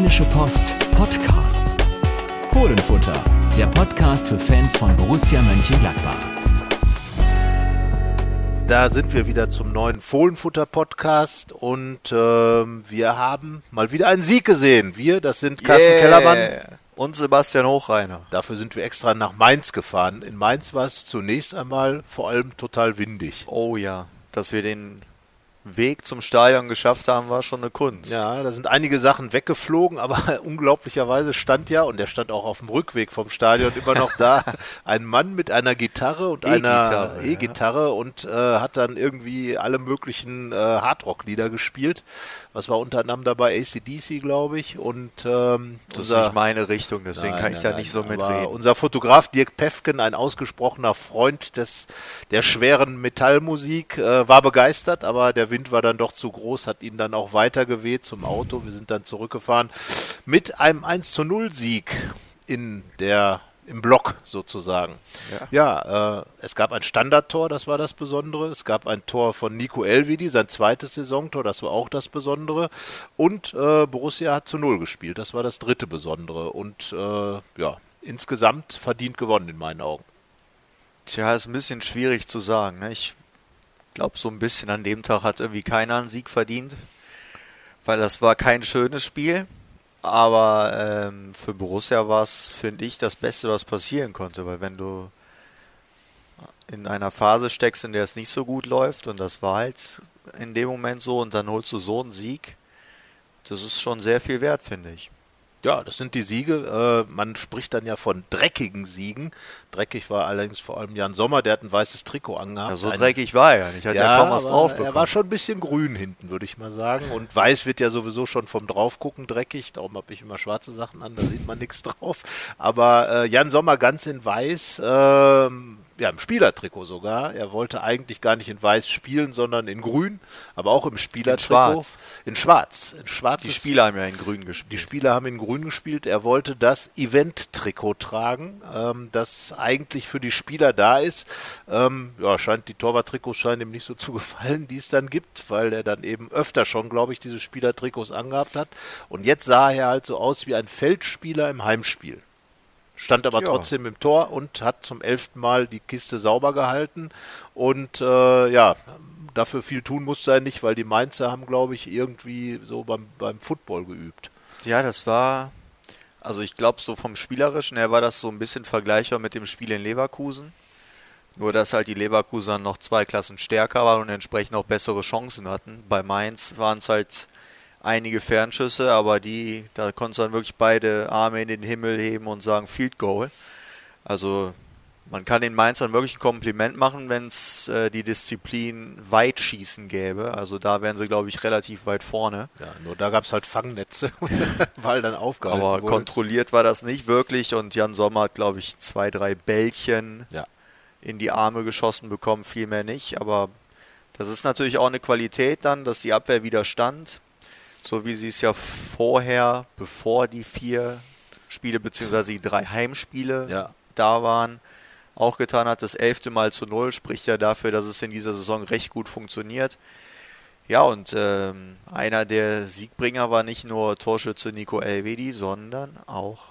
Rheinische Post Podcasts. Fohlenfutter, der Podcast für Fans von Borussia Mönchengladbach. Da sind wir wieder zum neuen Fohlenfutter-Podcast und ähm, wir haben mal wieder einen Sieg gesehen. Wir, das sind Carsten Yeah. Kellermann. Und Sebastian Hochreiner. Dafür sind wir extra nach Mainz gefahren. In Mainz war es zunächst einmal vor allem total windig. Oh ja, dass wir den Weg zum Stadion geschafft haben, war schon eine Kunst. Ja, da sind einige Sachen weggeflogen, aber unglaublicherweise stand ja, und der stand auch auf dem Rückweg vom Stadion immer noch da, ein Mann mit einer Gitarre und einer E-Gitarre, ja. Und äh, hat dann irgendwie alle möglichen äh, Hardrock-Lieder gespielt. Was war unter anderem dabei? ACDC, glaube ich. Und ähm, Das ist unser- nicht meine Richtung, deswegen Nein, kann ich nein, da nicht so mitreden. Unser Fotograf Dirk Pefken, ein ausgesprochener Freund des, der schweren Metallmusik, äh, war begeistert, aber der Wind war dann doch zu groß, hat ihn dann auch weitergeweht zum Auto. Wir sind dann zurückgefahren mit einem 1 zu 0 Sieg in der im Block sozusagen. Ja, äh, es gab ein Standardtor, das war das Besondere. Es gab ein Tor von Nico Elvedi, sein zweites Saisontor, das war auch das Besondere. Und äh, Borussia hat zu Null gespielt, das war das dritte Besondere. Und äh, ja, insgesamt verdient gewonnen in meinen Augen. Tja, ist ein bisschen schwierig zu sagen. Ne? Ich glaube, so ein bisschen an dem Tag hat irgendwie keiner einen Sieg verdient, weil das war kein schönes Spiel. Aber ähm, für Borussia war es, finde ich, das Beste, was passieren konnte, weil wenn du in einer Phase steckst, in der es nicht so gut läuft, und das war halt in dem Moment so, und dann holst du so einen Sieg, das ist schon sehr viel wert, finde ich. Ja, das sind die Siege. Äh, man spricht dann ja von dreckigen Siegen. Dreckig war allerdings vor allem Jan Sommer, der hat ein weißes Trikot angehabt. Ja, so dreckig war er ja nicht, hat ja, kaum was drauf Er bekommen. war schon ein bisschen grün hinten, würde ich mal sagen. Und weiß wird ja sowieso schon vom Draufgucken dreckig. Darum habe ich immer schwarze Sachen an, da sieht man nichts drauf. Aber äh, Jan Sommer ganz in weiß, ähm, ja, im Spielertrikot sogar. Er wollte eigentlich gar nicht in weiß spielen, sondern in grün, aber auch im Spielertrikot. schwarz. In schwarz. In schwarz. Die Spieler haben ja in grün gespielt. Die Spieler haben in Grün gespielt. Er wollte das Event-Trikot tragen, ähm, das eigentlich für die Spieler da ist. Ähm, ja, scheint die Torwart-Trikots scheinen ihm nicht so zu gefallen, die es dann gibt, weil er dann eben öfter schon, glaube ich, diese Spieler-Trikots angehabt hat. Und jetzt sah er halt so aus wie ein Feldspieler im Heimspiel. Stand aber Ja. trotzdem im Tor und hat zum elften Mal die Kiste sauber gehalten. Und äh, ja, dafür viel tun musste er nicht, weil die Mainzer haben, glaube ich, irgendwie so beim, beim Football geübt. Ja, das war, also ich glaube, so vom Spielerischen her war das so ein bisschen vergleichbar mit dem Spiel in Leverkusen. Nur, dass halt die Leverkusener noch zwei Klassen stärker waren und entsprechend auch bessere Chancen hatten. Bei Mainz waren es halt einige Fernschüsse, aber die, da konntest du dann wirklich beide Arme in den Himmel heben und sagen Field Goal. Also man kann den Mainzern wirklich ein Kompliment machen, wenn es äh, die Disziplin Weitschießen gäbe. Also da wären sie, glaube ich, relativ weit vorne. Ja, nur da gab es halt Fangnetze, weil dann aufgehalten Aber wurde. kontrolliert war das nicht wirklich und Jan Sommer hat, glaube ich, zwei, drei Bällchen Ja. in die Arme geschossen bekommen, viel mehr nicht. Aber das ist natürlich auch eine Qualität dann, dass die Abwehr widerstand, so wie sie es ja vorher, bevor die vier Spiele bzw. die drei Heimspiele Ja. da waren, auch getan hat. Das elfte Mal zu null spricht ja dafür, dass es in dieser Saison recht gut funktioniert. Ja, und ähm, einer der Siegbringer war nicht nur Torschütze Nico Elvedi, sondern auch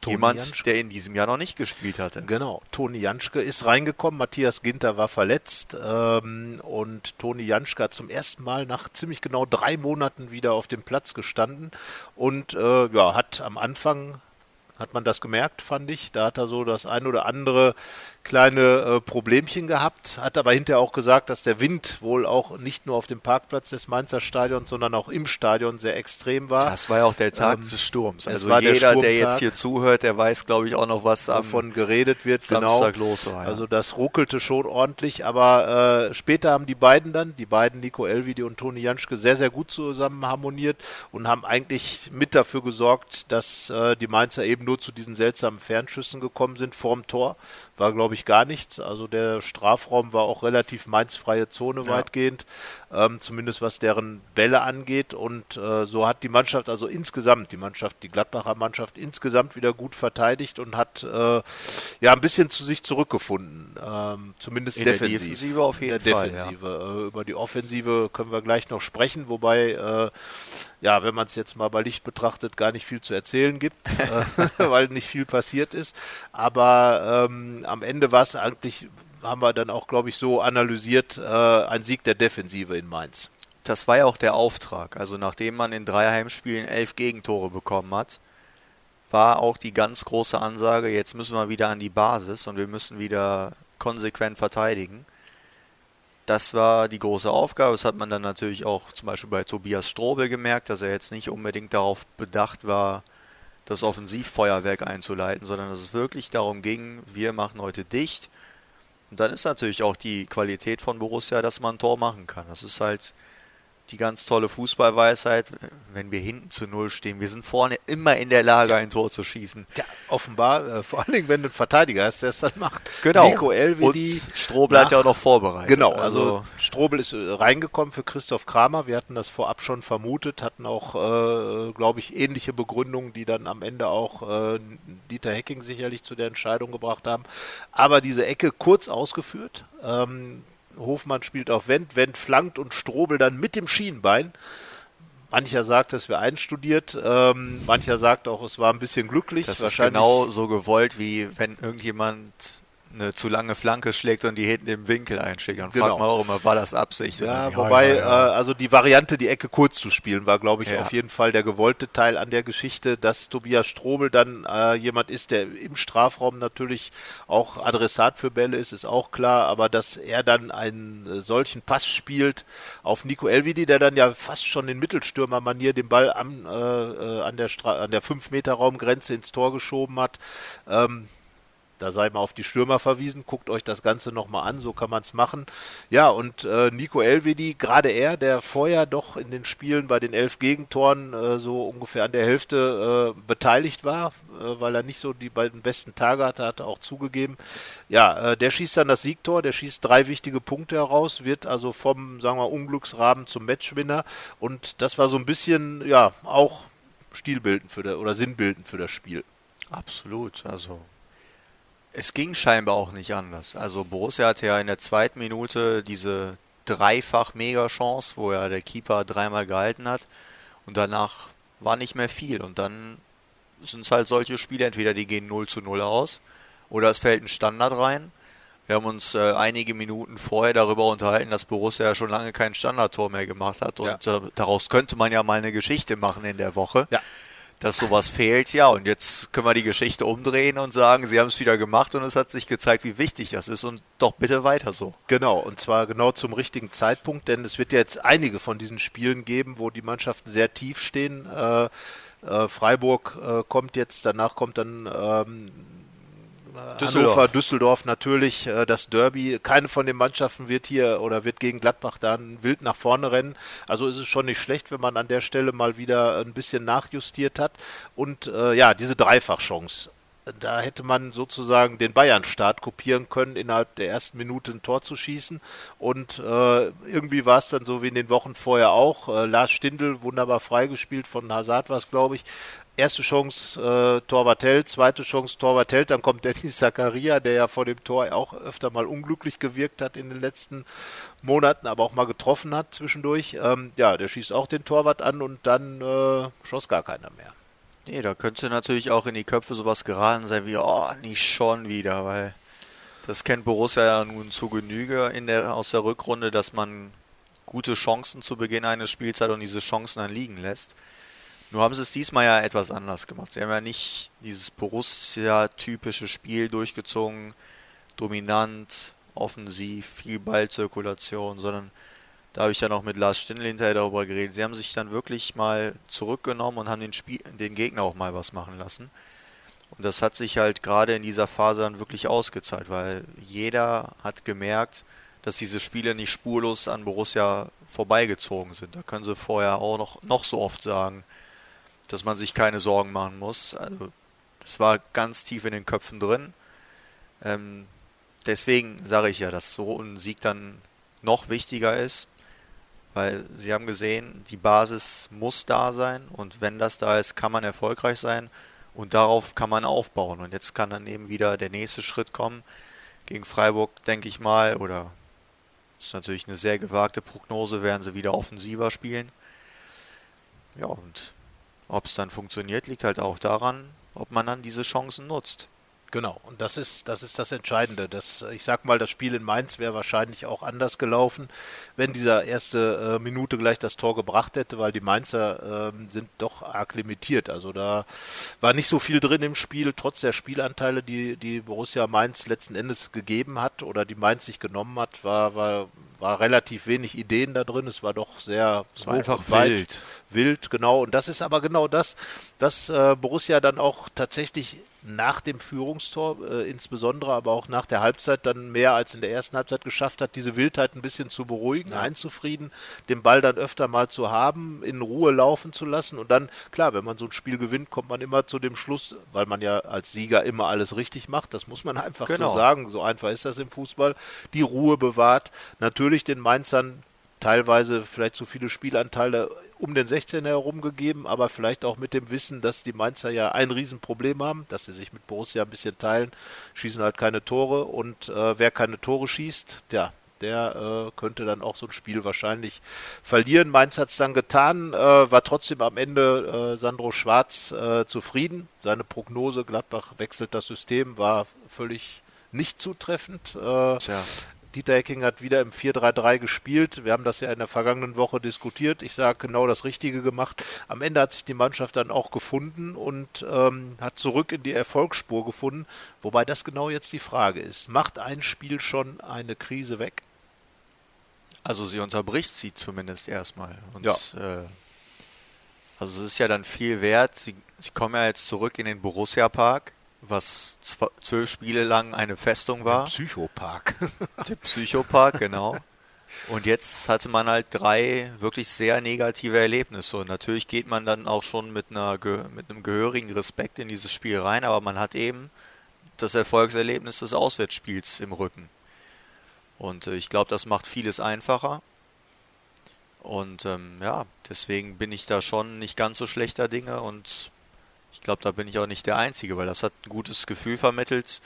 Toni jemand, Janschke. der in diesem Jahr noch nicht gespielt hatte. Genau, Toni Janschke ist reingekommen, Matthias Ginter war verletzt ähm, und Toni Janschke hat zum ersten Mal nach ziemlich genau drei Monaten wieder auf dem Platz gestanden und äh, ja, hat am Anfang hat man das gemerkt, fand ich. Da hat er so das ein oder andere kleine äh, Problemchen gehabt, hat aber hinterher auch gesagt, dass der Wind wohl auch nicht nur auf dem Parkplatz des Mainzer Stadions, sondern auch im Stadion sehr extrem war. Das war ja auch der Tag Ähm, des Sturms. Also der jeder, der Sturmtag. jetzt hier zuhört, der weiß, glaube ich, auch noch, was davon geredet wird, Samstag genau. los war. Ja. Also das ruckelte schon ordentlich, aber äh, später haben die beiden dann, die beiden Nico Elvidi und Toni Janschke, sehr, sehr gut zusammen harmoniert und haben eigentlich mit dafür gesorgt, dass äh, die Mainzer eben nur zu diesen seltsamen Fernschüssen gekommen sind vorm Tor, war glaube ich gar nichts. Also der Strafraum war auch relativ mainzfreie Zone ja. weitgehend, ähm, zumindest was deren Bälle angeht. Und äh, so hat die Mannschaft, also insgesamt, die Mannschaft, die Gladbacher Mannschaft insgesamt wieder gut verteidigt und hat äh, ja ein bisschen zu sich zurückgefunden, ähm, zumindest In defensiv. Der Defensive auf jeden Fall. Defensive. Ja. Äh, über die Offensive können wir gleich noch sprechen, wobei äh, ja, wenn man es jetzt mal bei Licht betrachtet, gar nicht viel zu erzählen gibt, äh, weil nicht viel passiert ist. Aber ähm, am Ende war es eigentlich, haben wir dann auch, glaube ich, so analysiert, äh, ein Sieg der Defensive in Mainz. Das war ja auch der Auftrag. Also nachdem man in drei Heimspielen elf Gegentore bekommen hat, war auch die ganz große Ansage, jetzt müssen wir wieder an die Basis und wir müssen wieder konsequent verteidigen. Das war die große Aufgabe. Das hat man dann natürlich auch zum Beispiel bei Tobias Strobel gemerkt, dass er jetzt nicht unbedingt darauf bedacht war, das Offensivfeuerwerk einzuleiten, sondern dass es wirklich darum ging, wir machen heute dicht. Und dann ist natürlich auch die Qualität von Borussia, dass man ein Tor machen kann. Das ist halt die ganz tolle Fußballweisheit, wenn wir hinten zu Null stehen. Wir sind vorne immer in der Lage, ein Tor zu schießen. Ja, offenbar, äh, vor allen Dingen, wenn du einen Verteidiger hast, der es dann macht. Genau. Nico Elvedi. Und Strobel nach, hat ja auch noch vorbereitet. Genau, also, also Strobel ist äh, reingekommen für Christoph Kramer. Wir hatten das vorab schon vermutet, hatten auch, äh, glaube ich, ähnliche Begründungen, die dann am Ende auch äh, Dieter Hecking sicherlich zu der Entscheidung gebracht haben. Aber diese Ecke kurz ausgeführt. Ähm, Hofmann spielt auf Wendt, Wendt flankt und Strobel dann mit dem Schienbein. Mancher sagt, es wäre einstudiert, ähm, mancher sagt auch, es war ein bisschen glücklich. Das ist genau so gewollt, wie wenn irgendjemand eine zu lange Flanke schlägt und die hinten im Winkel einschlägt. Dann genau. fragt man auch immer, war das Absicht? Ja, wobei. Äh, also die Variante, die Ecke kurz zu spielen, war, glaube ich, ja. auf jeden Fall der gewollte Teil an der Geschichte, dass Tobias Strobel dann äh, jemand ist, der im Strafraum natürlich auch Adressat für Bälle ist, ist auch klar, aber dass er dann einen äh, solchen Pass spielt auf Nico Elvidi, der dann ja fast schon in Mittelstürmermanier den Ball am, äh, äh an der, Stra der 5-Meter-Raumgrenze ins Tor geschoben hat, ähm, da sei mal auf die Stürmer verwiesen, guckt euch das Ganze nochmal an, so kann man es machen. Ja, und äh, Nico Elvedi, gerade er, der vorher doch in den Spielen bei den elf Gegentoren äh, so ungefähr an der Hälfte äh, beteiligt war, äh, weil er nicht so die beiden besten Tage hatte, hat er auch zugegeben. Ja, äh, der schießt dann das Siegtor, der schießt drei wichtige Punkte heraus, wird also vom, sagen wir, Unglücksrahmen zum Matchwinner und das war so ein bisschen, ja, auch stilbildend für der, oder sinnbildend für das Spiel. Absolut, also es ging scheinbar auch nicht anders. Also Borussia hatte ja in der zweiten Minute diese dreifach Mega-Chance, wo ja der Keeper dreimal gehalten hat und danach war nicht mehr viel und dann sind es halt solche Spiele, entweder die gehen 0 zu 0 aus oder es fällt ein Standard rein. Wir haben uns äh, einige Minuten vorher darüber unterhalten, dass Borussia ja schon lange kein Standardtor mehr gemacht hat und ja. äh, daraus könnte man ja mal eine Geschichte machen in der Woche. Ja dass sowas fehlt. Ja, und jetzt können wir die Geschichte umdrehen und sagen, sie haben es wieder gemacht und es hat sich gezeigt, wie wichtig das ist und doch bitte weiter so. Genau, und zwar genau zum richtigen Zeitpunkt, denn es wird ja jetzt einige von diesen Spielen geben, wo die Mannschaften sehr tief stehen. Äh, äh, Freiburg äh, kommt jetzt, danach kommt dann ähm, Düsseldorf. Hannover, Düsseldorf natürlich äh, das Derby. Keine von den Mannschaften wird hier oder wird gegen Gladbach dann wild nach vorne rennen. Also ist es schon nicht schlecht, wenn man an der Stelle mal wieder ein bisschen nachjustiert hat. Und äh, ja, diese Dreifachchance. Da hätte man sozusagen den Bayern-Start kopieren können, innerhalb der ersten Minute ein Tor zu schießen. Und äh, irgendwie war es dann so wie in den Wochen vorher auch. Äh, Lars Stindl, wunderbar freigespielt von Hazard war es, glaube ich, erste Chance äh, Held, zweite Chance Torwart Held, dann kommt Dennis Zakaria, der ja vor dem Tor auch öfter mal unglücklich gewirkt hat in den letzten Monaten, aber auch mal getroffen hat zwischendurch. Ähm, ja, der schießt auch den Torwart an und dann äh, schoss gar keiner mehr. Nee, da könnte natürlich auch in die Köpfe sowas geraten sein wie, oh, nicht schon wieder, weil das kennt Borussia ja nun zu Genüge in der, aus der Rückrunde, dass man gute Chancen zu Beginn eines Spiels hat und diese Chancen dann liegen lässt. Nur haben sie es diesmal ja etwas anders gemacht. Sie haben ja nicht dieses Borussia-typische Spiel durchgezogen, dominant, offensiv, viel Ballzirkulation, sondern da habe ich ja noch mit Lars Stindl hinterher darüber geredet. Sie haben sich dann wirklich mal zurückgenommen und haben den, Spiel, den Gegner auch mal was machen lassen. Und das hat sich halt gerade in dieser Phase dann wirklich ausgezahlt, weil jeder hat gemerkt, dass diese Spiele nicht spurlos an Borussia vorbeigezogen sind. Da können sie vorher auch noch, noch so oft sagen, dass man sich keine Sorgen machen muss. Also Das war ganz tief in den Köpfen drin. Ähm, deswegen sage ich ja, dass so ein Sieg dann noch wichtiger ist, weil sie haben gesehen, die Basis muss da sein und wenn das da ist, kann man erfolgreich sein und darauf kann man aufbauen. Und jetzt kann dann eben wieder der nächste Schritt kommen. Gegen Freiburg, denke ich mal, oder ist natürlich eine sehr gewagte Prognose, werden sie wieder offensiver spielen. Ja, und ob es dann funktioniert, liegt halt auch daran, ob man dann diese Chancen nutzt. Genau, und das ist, das ist das Entscheidende. Das, ich sag mal, das Spiel in Mainz wäre wahrscheinlich auch anders gelaufen, wenn dieser erste äh, Minute gleich das Tor gebracht hätte, weil die Mainzer äh, sind doch arg limitiert. Also da war nicht so viel drin im Spiel, trotz der Spielanteile, die, die Borussia Mainz letzten Endes gegeben hat oder die Mainz sich genommen hat, war, war, war relativ wenig Ideen da drin. Es war doch sehr es war einfach wild. Wild, genau. Und das ist aber genau das, was äh, Borussia dann auch tatsächlich nach dem Führungstor, äh, insbesondere aber auch nach der Halbzeit, dann mehr als in der ersten Halbzeit geschafft hat, diese Wildheit ein bisschen zu beruhigen, ja. einzufrieden, den Ball dann öfter mal zu haben, in Ruhe laufen zu lassen und dann, klar, wenn man so ein Spiel gewinnt, kommt man immer zu dem Schluss, weil man ja als Sieger immer alles richtig macht, das muss man einfach genau. so sagen, so einfach ist das im Fußball, die Ruhe bewahrt, natürlich den Mainzern teilweise vielleicht zu viele Spielanteile um den 16er herum gegeben, aber vielleicht auch mit dem Wissen, dass die Mainzer ja ein Riesenproblem haben, dass sie sich mit Borussia ein bisschen teilen, schießen halt keine Tore und äh, wer keine Tore schießt, ja, der äh, könnte dann auch so ein Spiel wahrscheinlich verlieren. Mainz hat es dann getan, äh, war trotzdem am Ende äh, Sandro Schwarz äh, zufrieden. Seine Prognose, Gladbach wechselt das System, war völlig nicht zutreffend. Äh, Tja. Dieter Hecking hat wieder im 4-3-3 gespielt. Wir haben das ja in der vergangenen Woche diskutiert. Ich sage genau das Richtige gemacht. Am Ende hat sich die Mannschaft dann auch gefunden und ähm, hat zurück in die Erfolgsspur gefunden. Wobei das genau jetzt die Frage ist. Macht ein Spiel schon eine Krise weg? Also sie unterbricht sie zumindest erstmal. Und, ja. Äh, also es ist ja dann viel wert. Sie, sie kommen ja jetzt zurück in den Borussia Park was zwölf Spiele lang eine Festung war. Der Psychopark. Der Psychopark, genau. Und jetzt hatte man halt drei wirklich sehr negative Erlebnisse. Und natürlich geht man dann auch schon mit, einer, mit einem gehörigen Respekt in dieses Spiel rein, aber man hat eben das Erfolgserlebnis des Auswärtsspiels im Rücken. Und äh, ich glaube, das macht vieles einfacher. Und ähm, ja, deswegen bin ich da schon nicht ganz so schlechter Dinge und ich glaube, da bin ich auch nicht der Einzige, weil das hat ein gutes Gefühl vermittelt.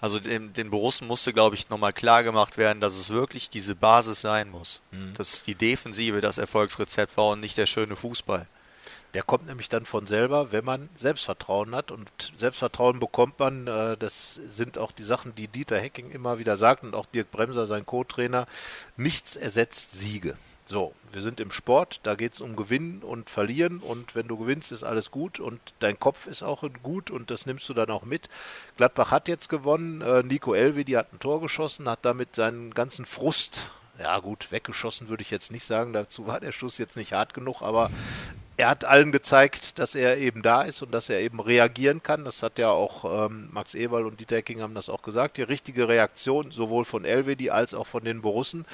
Also den, den Borussen musste, glaube ich, nochmal klar gemacht werden, dass es wirklich diese Basis sein muss. Mhm. Dass die Defensive das Erfolgsrezept war und nicht der schöne Fußball. Der kommt nämlich dann von selber, wenn man Selbstvertrauen hat. Und Selbstvertrauen bekommt man, äh, das sind auch die Sachen, die Dieter Hecking immer wieder sagt und auch Dirk Bremser, sein Co-Trainer, nichts ersetzt Siege. So, wir sind im Sport, da geht es um Gewinnen und Verlieren und wenn du gewinnst, ist alles gut und dein Kopf ist auch gut und das nimmst du dann auch mit. Gladbach hat jetzt gewonnen, äh, Nico Elvedi hat ein Tor geschossen, hat damit seinen ganzen Frust, ja gut, weggeschossen würde ich jetzt nicht sagen, dazu war der Schuss jetzt nicht hart genug, aber er hat allen gezeigt, dass er eben da ist und dass er eben reagieren kann. Das hat ja auch ähm, Max Eberl und Dieter Hecking haben das auch gesagt. Die richtige Reaktion sowohl von Elvedi als auch von den Borussen.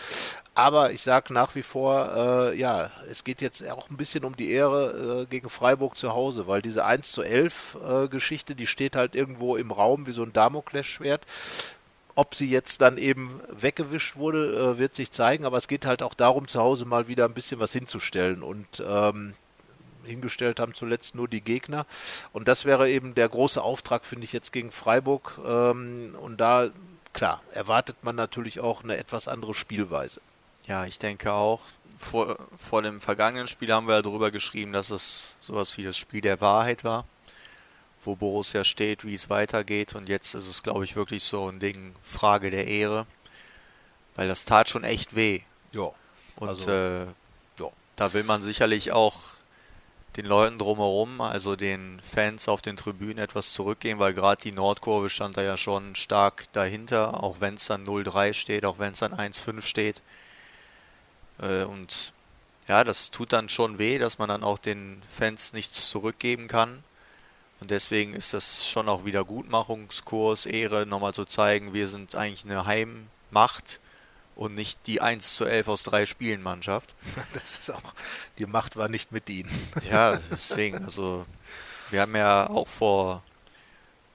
Aber ich sage nach wie vor, äh, ja, es geht jetzt auch ein bisschen um die Ehre äh, gegen Freiburg zu Hause, weil diese 1 zu 11 äh, Geschichte, die steht halt irgendwo im Raum wie so ein Damoklesschwert. Ob sie jetzt dann eben weggewischt wurde, äh, wird sich zeigen, aber es geht halt auch darum, zu Hause mal wieder ein bisschen was hinzustellen. Und ähm, hingestellt haben zuletzt nur die Gegner. Und das wäre eben der große Auftrag, finde ich, jetzt gegen Freiburg. Ähm, und da, klar, erwartet man natürlich auch eine etwas andere Spielweise. Ja, ich denke auch. Vor, vor dem vergangenen Spiel haben wir ja darüber geschrieben, dass es sowas wie das Spiel der Wahrheit war, wo Borussia steht, wie es weitergeht. Und jetzt ist es, glaube ich, wirklich so ein Ding, Frage der Ehre, weil das tat schon echt weh. Ja. Und also, äh, ja. da will man sicherlich auch den Leuten drumherum, also den Fans auf den Tribünen etwas zurückgehen, weil gerade die Nordkurve stand da ja schon stark dahinter, auch wenn es dann 0-3 steht, auch wenn es dann 1-5 steht. Äh, und ja, das tut dann schon weh, dass man dann auch den Fans nichts zurückgeben kann. Und deswegen ist das schon auch wieder Gutmachungskurs, Ehre, nochmal zu zeigen, wir sind eigentlich eine Heimmacht und nicht die 1 zu 11 aus drei Spielen Mannschaft. Das ist auch, die Macht war nicht mit ihnen. Ja, deswegen, also wir haben ja auch vor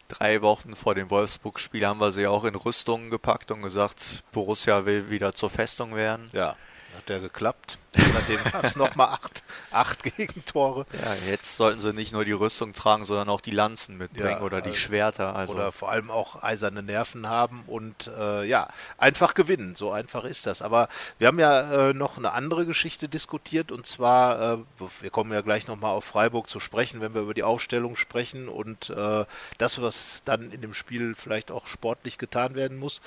drei Wochen vor dem Wolfsburg-Spiel haben wir sie auch in Rüstungen gepackt und gesagt, Borussia will wieder zur Festung werden. Ja, hat ja geklappt. Seitdem gab es nochmal acht, acht Gegentore. Ja, jetzt sollten sie nicht nur die Rüstung tragen, sondern auch die Lanzen mitbringen ja, oder die also, Schwerter. Also. Oder vor allem auch eiserne Nerven haben und äh, ja, einfach gewinnen. So einfach ist das. Aber wir haben ja äh, noch eine andere Geschichte diskutiert und zwar, äh, wir kommen ja gleich nochmal auf Freiburg zu sprechen, wenn wir über die Aufstellung sprechen und äh, das, was dann in dem Spiel vielleicht auch sportlich getan werden muss.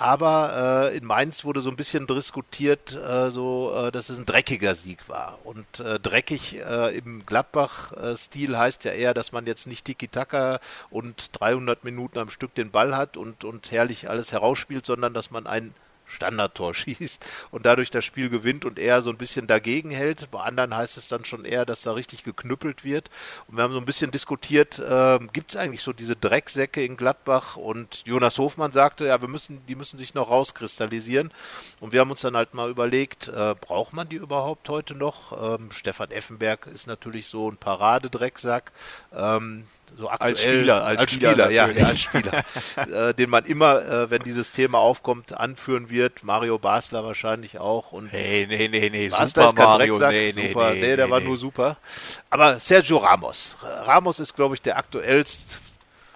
Aber äh, in Mainz wurde so ein bisschen diskutiert, äh, so, äh, dass es ein dreckiger Sieg war. Und äh, dreckig äh, im Gladbach-Stil heißt ja eher, dass man jetzt nicht Tiki-Taka und 300 Minuten am Stück den Ball hat und, und herrlich alles herausspielt, sondern dass man ein Standardtor schießt und dadurch das Spiel gewinnt und eher so ein bisschen dagegen hält. Bei anderen heißt es dann schon eher, dass da richtig geknüppelt wird. Und wir haben so ein bisschen diskutiert, äh, gibt es eigentlich so diese Drecksäcke in Gladbach? Und Jonas Hofmann sagte, ja, wir müssen, die müssen sich noch rauskristallisieren. Und wir haben uns dann halt mal überlegt, äh, braucht man die überhaupt heute noch? Ähm, Stefan Effenberg ist natürlich so ein Paradedrecksack. Ähm, so aktuell, als Spieler, als, als Spieler, Spieler ja, ja, als Spieler, äh, den man immer, äh, wenn dieses Thema aufkommt, anführen wird. Mario Basler wahrscheinlich auch. Und nee, nee, nee, nee, Basler super Mario, nee, nee, super. nee, nee, der nee, war nee. nur super. Aber Sergio Ramos, Ramos ist, glaube ich, der aktuellst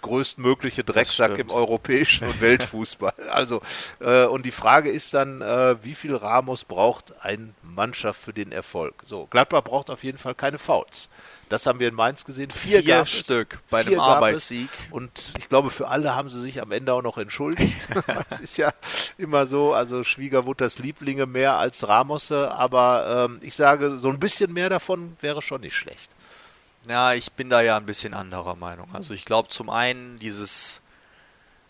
größtmögliche Drecksack im europäischen und Weltfußball. Also, äh, und die Frage ist dann, äh, wie viel Ramos braucht eine Mannschaft für den Erfolg? So, Gladbach braucht auf jeden Fall keine Fouls. Das haben wir in Mainz gesehen. Vier, Vier Stück bei einem Arbeitssieg. Und ich glaube, für alle haben sie sich am Ende auch noch entschuldigt. Es ist ja immer so, also Schwiegermutters Lieblinge mehr als Ramosse, aber ähm, ich sage, so ein bisschen mehr davon wäre schon nicht schlecht. Ja, ich bin da ja ein bisschen anderer Meinung. Also ich glaube zum einen dieses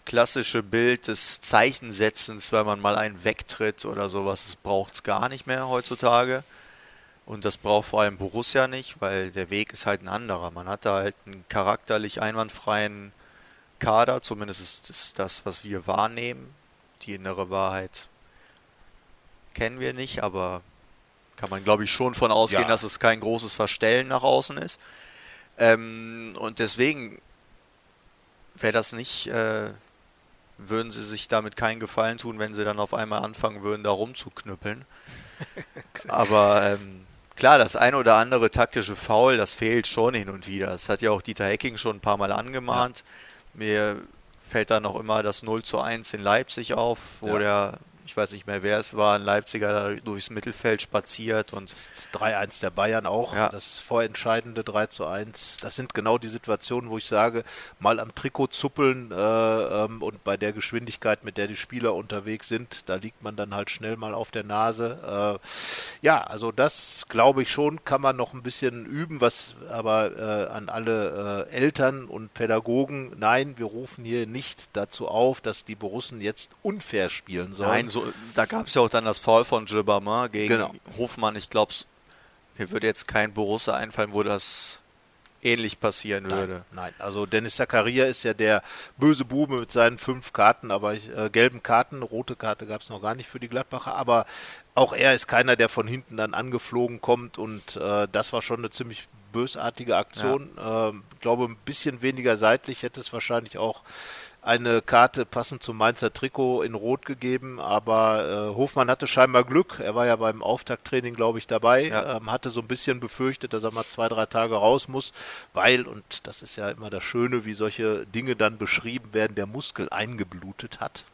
klassische Bild des Zeichensetzens, wenn man mal einen wegtritt oder sowas, das braucht es gar nicht mehr heutzutage. Und das braucht vor allem Borussia nicht, weil der Weg ist halt ein anderer. Man hat da halt einen charakterlich einwandfreien Kader, zumindest ist das, das was wir wahrnehmen. Die innere Wahrheit kennen wir nicht, aber kann man glaube ich schon von ausgehen, ja. dass es kein großes Verstellen nach außen ist. Ähm, und deswegen wäre das nicht, äh, würden sie sich damit keinen Gefallen tun, wenn sie dann auf einmal anfangen würden, da rumzuknüppeln. Aber ähm, klar, das eine oder andere taktische Foul, das fehlt schon hin und wieder. Das hat ja auch Dieter Hecking schon ein paar Mal angemahnt. Ja. Mir fällt da noch immer das 0 zu 1 in Leipzig auf, wo ja. der ich weiß nicht mehr wer es war, ein Leipziger da durchs Mittelfeld spaziert und. 3-1 der Bayern auch, ja. das vorentscheidende 3 zu 1. Das sind genau die Situationen, wo ich sage, mal am Trikot zuppeln äh, ähm, und bei der Geschwindigkeit, mit der die Spieler unterwegs sind, da liegt man dann halt schnell mal auf der Nase. Äh, ja, also das glaube ich schon, kann man noch ein bisschen üben, was aber äh, an alle äh, Eltern und Pädagogen, nein, wir rufen hier nicht dazu auf, dass die Borussen jetzt unfair spielen sollen. Nein, so, da gab es ja auch dann das Foul von Gilbermin gegen genau. Hofmann. Ich glaube, mir würde jetzt kein Borussia einfallen, wo das ähnlich passieren nein, würde. Nein, also Dennis Zakaria ist ja der böse Bube mit seinen fünf Karten, aber ich, äh, gelben Karten, rote Karte gab es noch gar nicht für die Gladbacher, aber auch er ist keiner, der von hinten dann angeflogen kommt und äh, das war schon eine ziemlich bösartige Aktion. Ja. Ähm, ich glaube, ein bisschen weniger seitlich hätte es wahrscheinlich auch eine Karte passend zum Mainzer Trikot in Rot gegeben, aber äh, Hofmann hatte scheinbar Glück. Er war ja beim Auftakttraining, glaube ich, dabei, ja. ähm, hatte so ein bisschen befürchtet, dass er mal zwei, drei Tage raus muss, weil, und das ist ja immer das Schöne, wie solche Dinge dann beschrieben werden, der Muskel eingeblutet hat.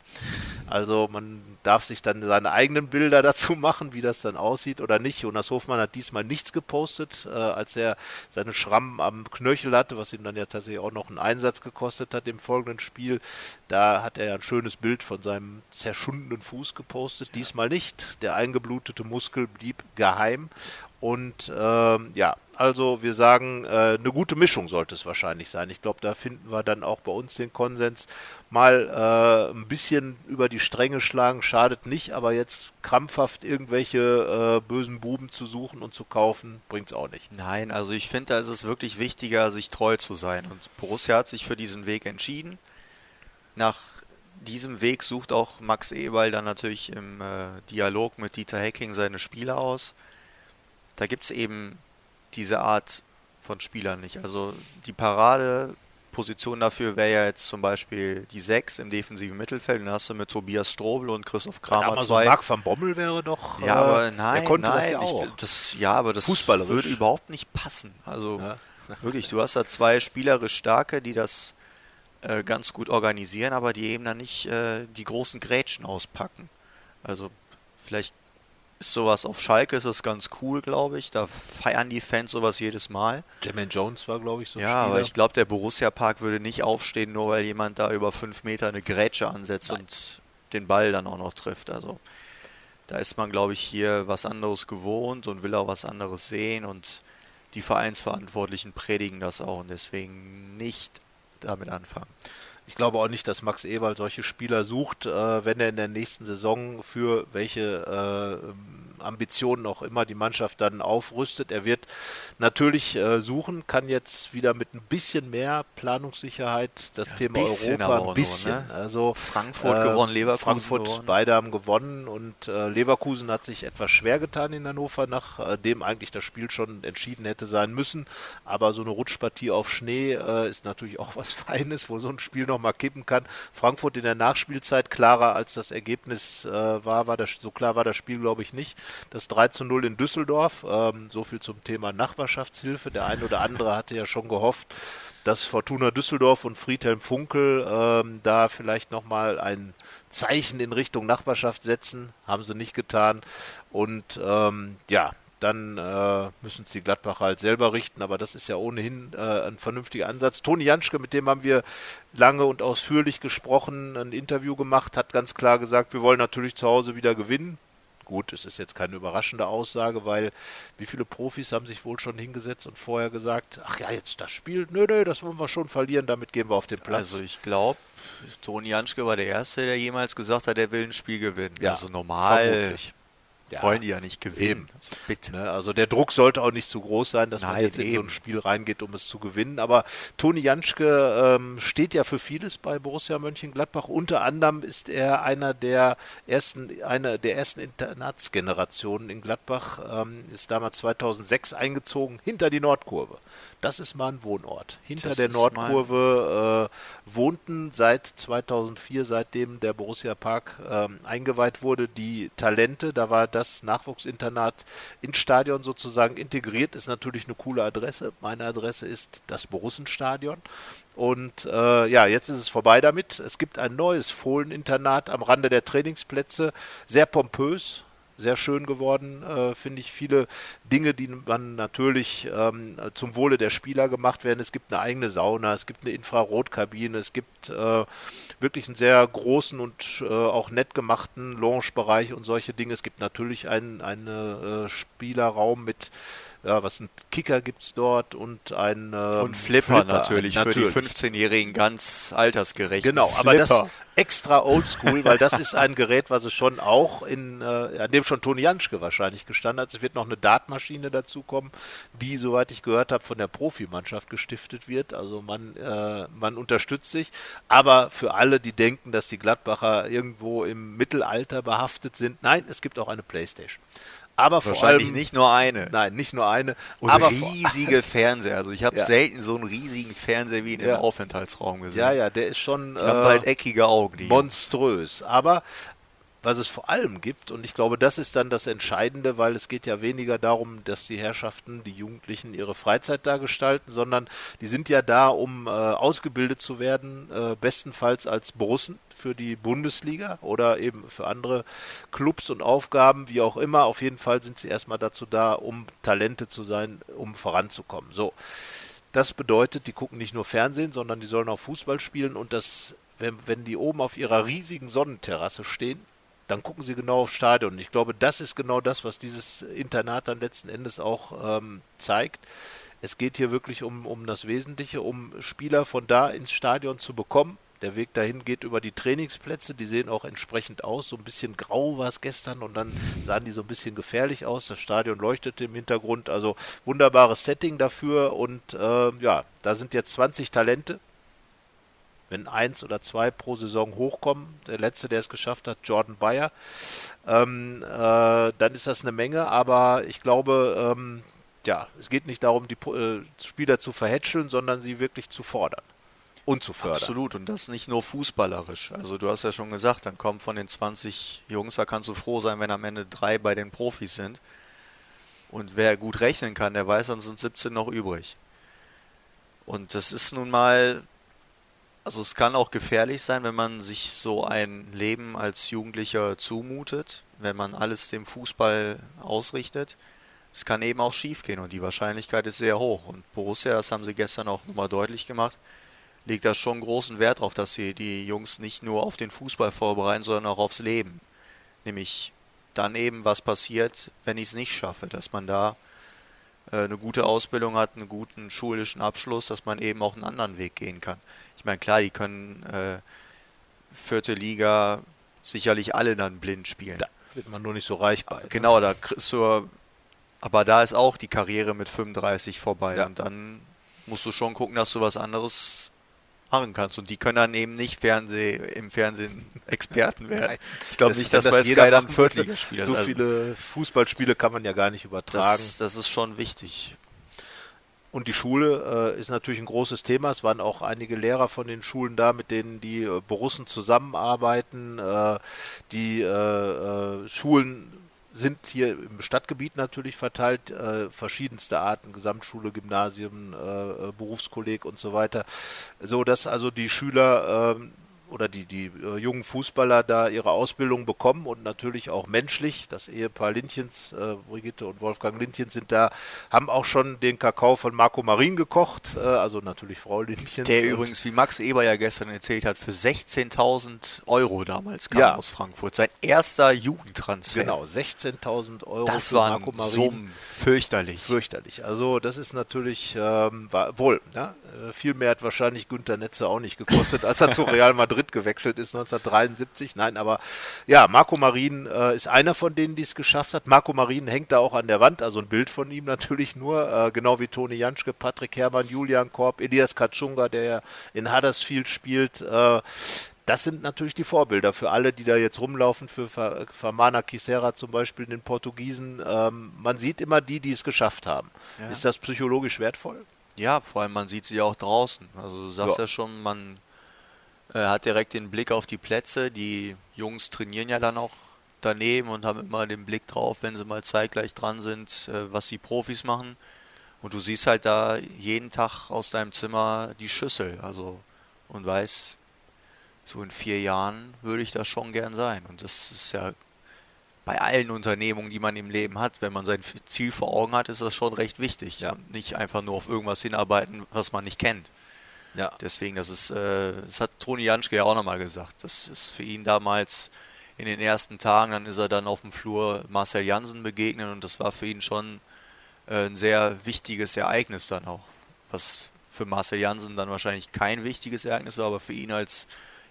Also man darf sich dann seine eigenen Bilder dazu machen, wie das dann aussieht oder nicht. Jonas Hofmann hat diesmal nichts gepostet, äh, als er seine Schrammen am Knöchel hatte, was ihm dann ja tatsächlich auch noch einen Einsatz gekostet hat im folgenden Spiel. Da hat er ein schönes Bild von seinem zerschundenen Fuß gepostet. Diesmal nicht. Der eingeblutete Muskel blieb geheim und ähm, ja, also wir sagen, äh, eine gute Mischung sollte es wahrscheinlich sein. Ich glaube, da finden wir dann auch bei uns den Konsens. Mal äh, ein bisschen über die Stränge schlagen, schadet nicht, aber jetzt krampfhaft irgendwelche äh, bösen Buben zu suchen und zu kaufen, bringt es auch nicht. Nein, also ich finde, da ist es wirklich wichtiger, sich treu zu sein. Und Borussia hat sich für diesen Weg entschieden. Nach diesem Weg sucht auch Max Eberl dann natürlich im äh, Dialog mit Dieter Hecking seine Spieler aus da gibt es eben diese Art von Spielern nicht. Also die Parade Position dafür wäre ja jetzt zum Beispiel die 6 im defensiven Mittelfeld. Dann hast du mit Tobias Strobel und Christoph Kramer so zwei. Marc van Bommel wäre doch. ja, äh, aber nein, nein, das ja. Ich, das, ja, aber das würde überhaupt nicht passen. Also Ja. wirklich, du hast da zwei spielerisch starke, die das äh, ganz gut organisieren, aber die eben dann nicht äh, die großen Grätschen auspacken. Also vielleicht ist sowas auf Schalke, ist das ganz cool, glaube ich. Da feiern die Fans sowas jedes Mal. Jermaine Jones war, glaube ich, so Ja, aber Spieler. ich glaube, der Borussia-Park würde nicht aufstehen, nur weil jemand da über fünf Meter eine Grätsche ansetzt und den Ball dann auch noch trifft. Also da ist man, glaube ich, hier was anderes gewohnt und will auch was anderes sehen und die Vereinsverantwortlichen predigen das auch und deswegen nicht damit anfangen. Ich glaube auch nicht, dass Max Eberl solche Spieler sucht, äh, wenn er in der nächsten Saison für welche äh, Ambitionen auch immer die Mannschaft dann aufrüstet. Er wird natürlich äh, suchen, kann jetzt wieder mit ein bisschen mehr Planungssicherheit das Thema bisschen Europa ein nur, bisschen. ne? Also Frankfurt äh, gewonnen, Leverkusen Frankfurt, gewonnen. beide haben gewonnen und äh, Leverkusen hat sich etwas schwer getan in Hannover, nachdem eigentlich das Spiel schon entschieden hätte sein müssen. Aber so eine Rutschpartie auf Schnee äh, ist natürlich auch was Feines, wo so ein Spiel nochmal kippen kann. Frankfurt in der Nachspielzeit klarer als das Ergebnis äh, war, war das, so klar war das Spiel, glaube ich, nicht. Das 3 zu 0 in Düsseldorf, ähm, so viel zum Thema Nachbarschaftshilfe. Der ein oder andere hatte ja schon gehofft, dass Fortuna Düsseldorf und Friedhelm Funkel ähm, da vielleicht nochmal ein Zeichen in Richtung Nachbarschaft setzen. Haben sie nicht getan. Und ähm, ja, dann äh, müssen es die Gladbacher halt selber richten, aber das ist ja ohnehin äh, ein vernünftiger Ansatz. Toni Janschke, mit dem haben wir lange und ausführlich gesprochen, ein Interview gemacht, hat ganz klar gesagt, wir wollen natürlich zu Hause wieder gewinnen. Gut, es ist jetzt keine überraschende Aussage, weil wie viele Profis haben sich wohl schon hingesetzt und vorher gesagt, ach ja, jetzt das Spiel, nö, nö, das wollen wir schon verlieren, damit gehen wir auf den Platz. Also ich glaube, Toni Janschke war der Erste, der jemals gesagt hat, er will ein Spiel gewinnen. Ja, also normal vermutlich. Ja. wollen die ja nicht gewinnen. Eben. Also bitte. Ne, also der Druck sollte auch nicht zu groß sein, dass man Nein, jetzt in so ein eben. Spiel reingeht, um es zu gewinnen. Aber Toni Janschke ähm, steht ja für vieles bei Borussia Mönchengladbach. Unter anderem ist er einer der ersten, einer der ersten Internatsgenerationen in Gladbach. Ähm, ist damals 2006 eingezogen hinter die Nordkurve. Das ist mal ein Wohnort. Hinter Das der Nordkurve äh, wohnten seit 2004, seitdem der Borussia Park ähm, eingeweiht wurde, die Talente. Da war das Nachwuchsinternat ins Stadion sozusagen integriert. Ist natürlich eine coole Adresse. Meine Adresse ist das Borussenstadion. Und äh, ja, jetzt ist es vorbei damit. Es gibt ein neues Fohleninternat am Rande der Trainingsplätze. Sehr pompös, sehr schön geworden, äh, finde ich. Viele Dinge, die man natürlich ähm, zum Wohle der Spieler gemacht werden. Es gibt eine eigene Sauna, es gibt eine Infrarotkabine, es gibt äh, wirklich einen sehr großen und äh, auch nett gemachten Loungebereich und solche Dinge. Es gibt natürlich einen, einen äh, Spielerraum mit ja, was ein Kicker gibt es dort und ein ähm, Und Flipper, natürlich, natürlich. für die 15-Jährigen ganz altersgerecht. Genau, aber das extra oldschool, weil das ist ein Gerät, was es schon auch in, äh, an dem schon Toni Janschke wahrscheinlich gestanden hat. Es wird noch eine Dartmaschine dazukommen, die, soweit ich gehört habe, von der Profimannschaft gestiftet wird. Also man, äh, man unterstützt sich. Aber für alle, die denken, dass die Gladbacher irgendwo im Mittelalter behaftet sind, nein, es gibt auch eine Playstation. Aber vor Wahrscheinlich allem, nicht nur eine. Nein, nicht nur eine. Und aber riesige Fernseher. Also ich habe Ja. selten so einen riesigen Fernseher wie in Ja. dem Aufenthaltsraum gesehen. ja, ja, der ist schon Die haben äh, bald eckige Augen. Die monströs. Aber was es vor allem gibt, und ich glaube, das ist dann das Entscheidende, weil es geht ja weniger darum, dass die Herrschaften, die Jugendlichen ihre Freizeit da gestalten, sondern die sind ja da, um äh, ausgebildet zu werden, äh, bestenfalls als Borussen für die Bundesliga oder eben für andere Clubs und Aufgaben, wie auch immer. Auf jeden Fall sind sie erstmal dazu da, um Talente zu sein, um voranzukommen. So. Das bedeutet, die gucken nicht nur Fernsehen, sondern die sollen auch Fußball spielen und das, wenn, wenn die oben auf ihrer riesigen Sonnenterrasse stehen, dann gucken sie genau aufs Stadion. Und ich glaube, das ist genau das, was dieses Internat dann letzten Endes auch ähm, zeigt. Es geht hier wirklich um, um das Wesentliche, um Spieler von da ins Stadion zu bekommen. Der Weg dahin geht über die Trainingsplätze, die sehen auch entsprechend aus. So ein bisschen grau war es gestern und dann sahen die so ein bisschen gefährlich aus. Das Stadion leuchtete im Hintergrund, also wunderbares Setting dafür. Und äh, ja, da sind jetzt 20 Talente, wenn eins oder zwei pro Saison hochkommen, der letzte, der es geschafft hat, Jordan Bayer, ähm, äh, dann ist das eine Menge, aber ich glaube, ähm, ja, es geht nicht darum, die äh, Spieler zu verhätscheln, sondern sie wirklich zu fordern. und zu fördern. Absolut, und das nicht nur fußballerisch. Also du hast ja schon gesagt, dann kommen von den 20 Jungs, da kannst du froh sein, wenn am Ende drei bei den Profis sind. Und wer gut rechnen kann, der weiß, dann sind 17 noch übrig. Und das ist nun mal, also es kann auch gefährlich sein, wenn man sich so ein Leben als Jugendlicher zumutet, wenn man alles dem Fußball ausrichtet. Es kann eben auch schief gehen und die Wahrscheinlichkeit ist sehr hoch. Und Borussia, das haben sie gestern auch nochmal deutlich gemacht, legt da schon großen Wert drauf, dass sie die Jungs nicht nur auf den Fußball vorbereiten, sondern auch aufs Leben. Nämlich dann eben, was passiert, wenn ich es nicht schaffe, dass man da eine gute Ausbildung hat, einen guten schulischen Abschluss, dass man eben auch einen anderen Weg gehen kann. Ich meine, klar, die können äh, vierte Liga sicherlich alle dann blind spielen. Da wird man nur nicht so reich bei. Ne? Genau, da kriegst du, aber da ist auch die Karriere mit 35 vorbei ja. und dann musst du schon gucken, dass du was anderes machen kannst. Und die können dann eben nicht Fernseh, im Fernsehen Experten werden. Ich glaube nicht, dass das bei Sky dann Viertligaspieler So viele Fußballspiele kann man ja gar nicht übertragen. Das, das ist schon wichtig. Und die Schule äh, ist natürlich ein großes Thema. Es waren auch einige Lehrer von den Schulen da, mit denen die äh, Borussen zusammenarbeiten. Äh, die äh, äh, Schulen sind hier im Stadtgebiet natürlich verteilt, äh, verschiedenste Arten, Gesamtschule, Gymnasium, äh, äh Berufskolleg und so weiter, so dass also die Schüler äh, oder die, die äh, jungen Fußballer da ihre Ausbildung bekommen und natürlich auch menschlich. Das Ehepaar Lindchens, äh, Brigitte und Wolfgang Lindchens sind da, haben auch schon den Kakao von Marco Marin gekocht, äh, also natürlich Frau Lindchens. Der übrigens, wie Max Eber ja gestern erzählt hat, für 16.000 Euro damals kam ja. aus Frankfurt. Sein erster Jugendtransfer. Genau, 16.000 Euro das waren Marco Marin. Summen fürchterlich. Fürchterlich. Also das ist natürlich, ähm, war, wohl, ja, äh, viel mehr hat wahrscheinlich Günter Netze auch nicht gekostet, als er zu Real Madrid gewechselt ist 1973. Nein, aber ja, Marco Marin äh, ist einer von denen, die es geschafft hat. Marco Marin hängt da auch an der Wand, also ein Bild von ihm natürlich nur, äh, genau wie Toni Janschke, Patrick Herrmann, Julian Korb, Elias Katschunga, der ja in Huddersfield spielt. Äh, das sind natürlich die Vorbilder für alle, die da jetzt rumlaufen, für Famana Kisera zum Beispiel, den Portugiesen. Ähm, man sieht immer die, die es geschafft haben. Ja. Ist das psychologisch wertvoll? Ja, vor allem man sieht sie auch draußen. Also du sagst ja, ja schon, man hat direkt den Blick auf die Plätze. Die Jungs trainieren ja dann auch daneben und haben immer den Blick drauf, wenn sie mal zeitgleich dran sind, äh, was die Profis machen. Und du siehst halt da jeden Tag aus deinem Zimmer die Schüssel. Also und weißt, so in vier Jahren würde ich das schon gern sein. Und das ist ja bei allen Unternehmungen, die man im Leben hat, wenn man sein Ziel vor Augen hat, ist das schon recht wichtig. Ja. Nicht einfach nur auf irgendwas hinarbeiten, was man nicht kennt. Ja. Deswegen, das ist, äh, das hat Toni Janschke ja auch nochmal gesagt. Das ist für ihn damals in den ersten Tagen, dann ist er dann auf dem Flur Marcel Jansen begegnet und das war für ihn schon äh, ein sehr wichtiges Ereignis dann auch. Was für Marcel Jansen dann wahrscheinlich kein wichtiges Ereignis war, aber für ihn als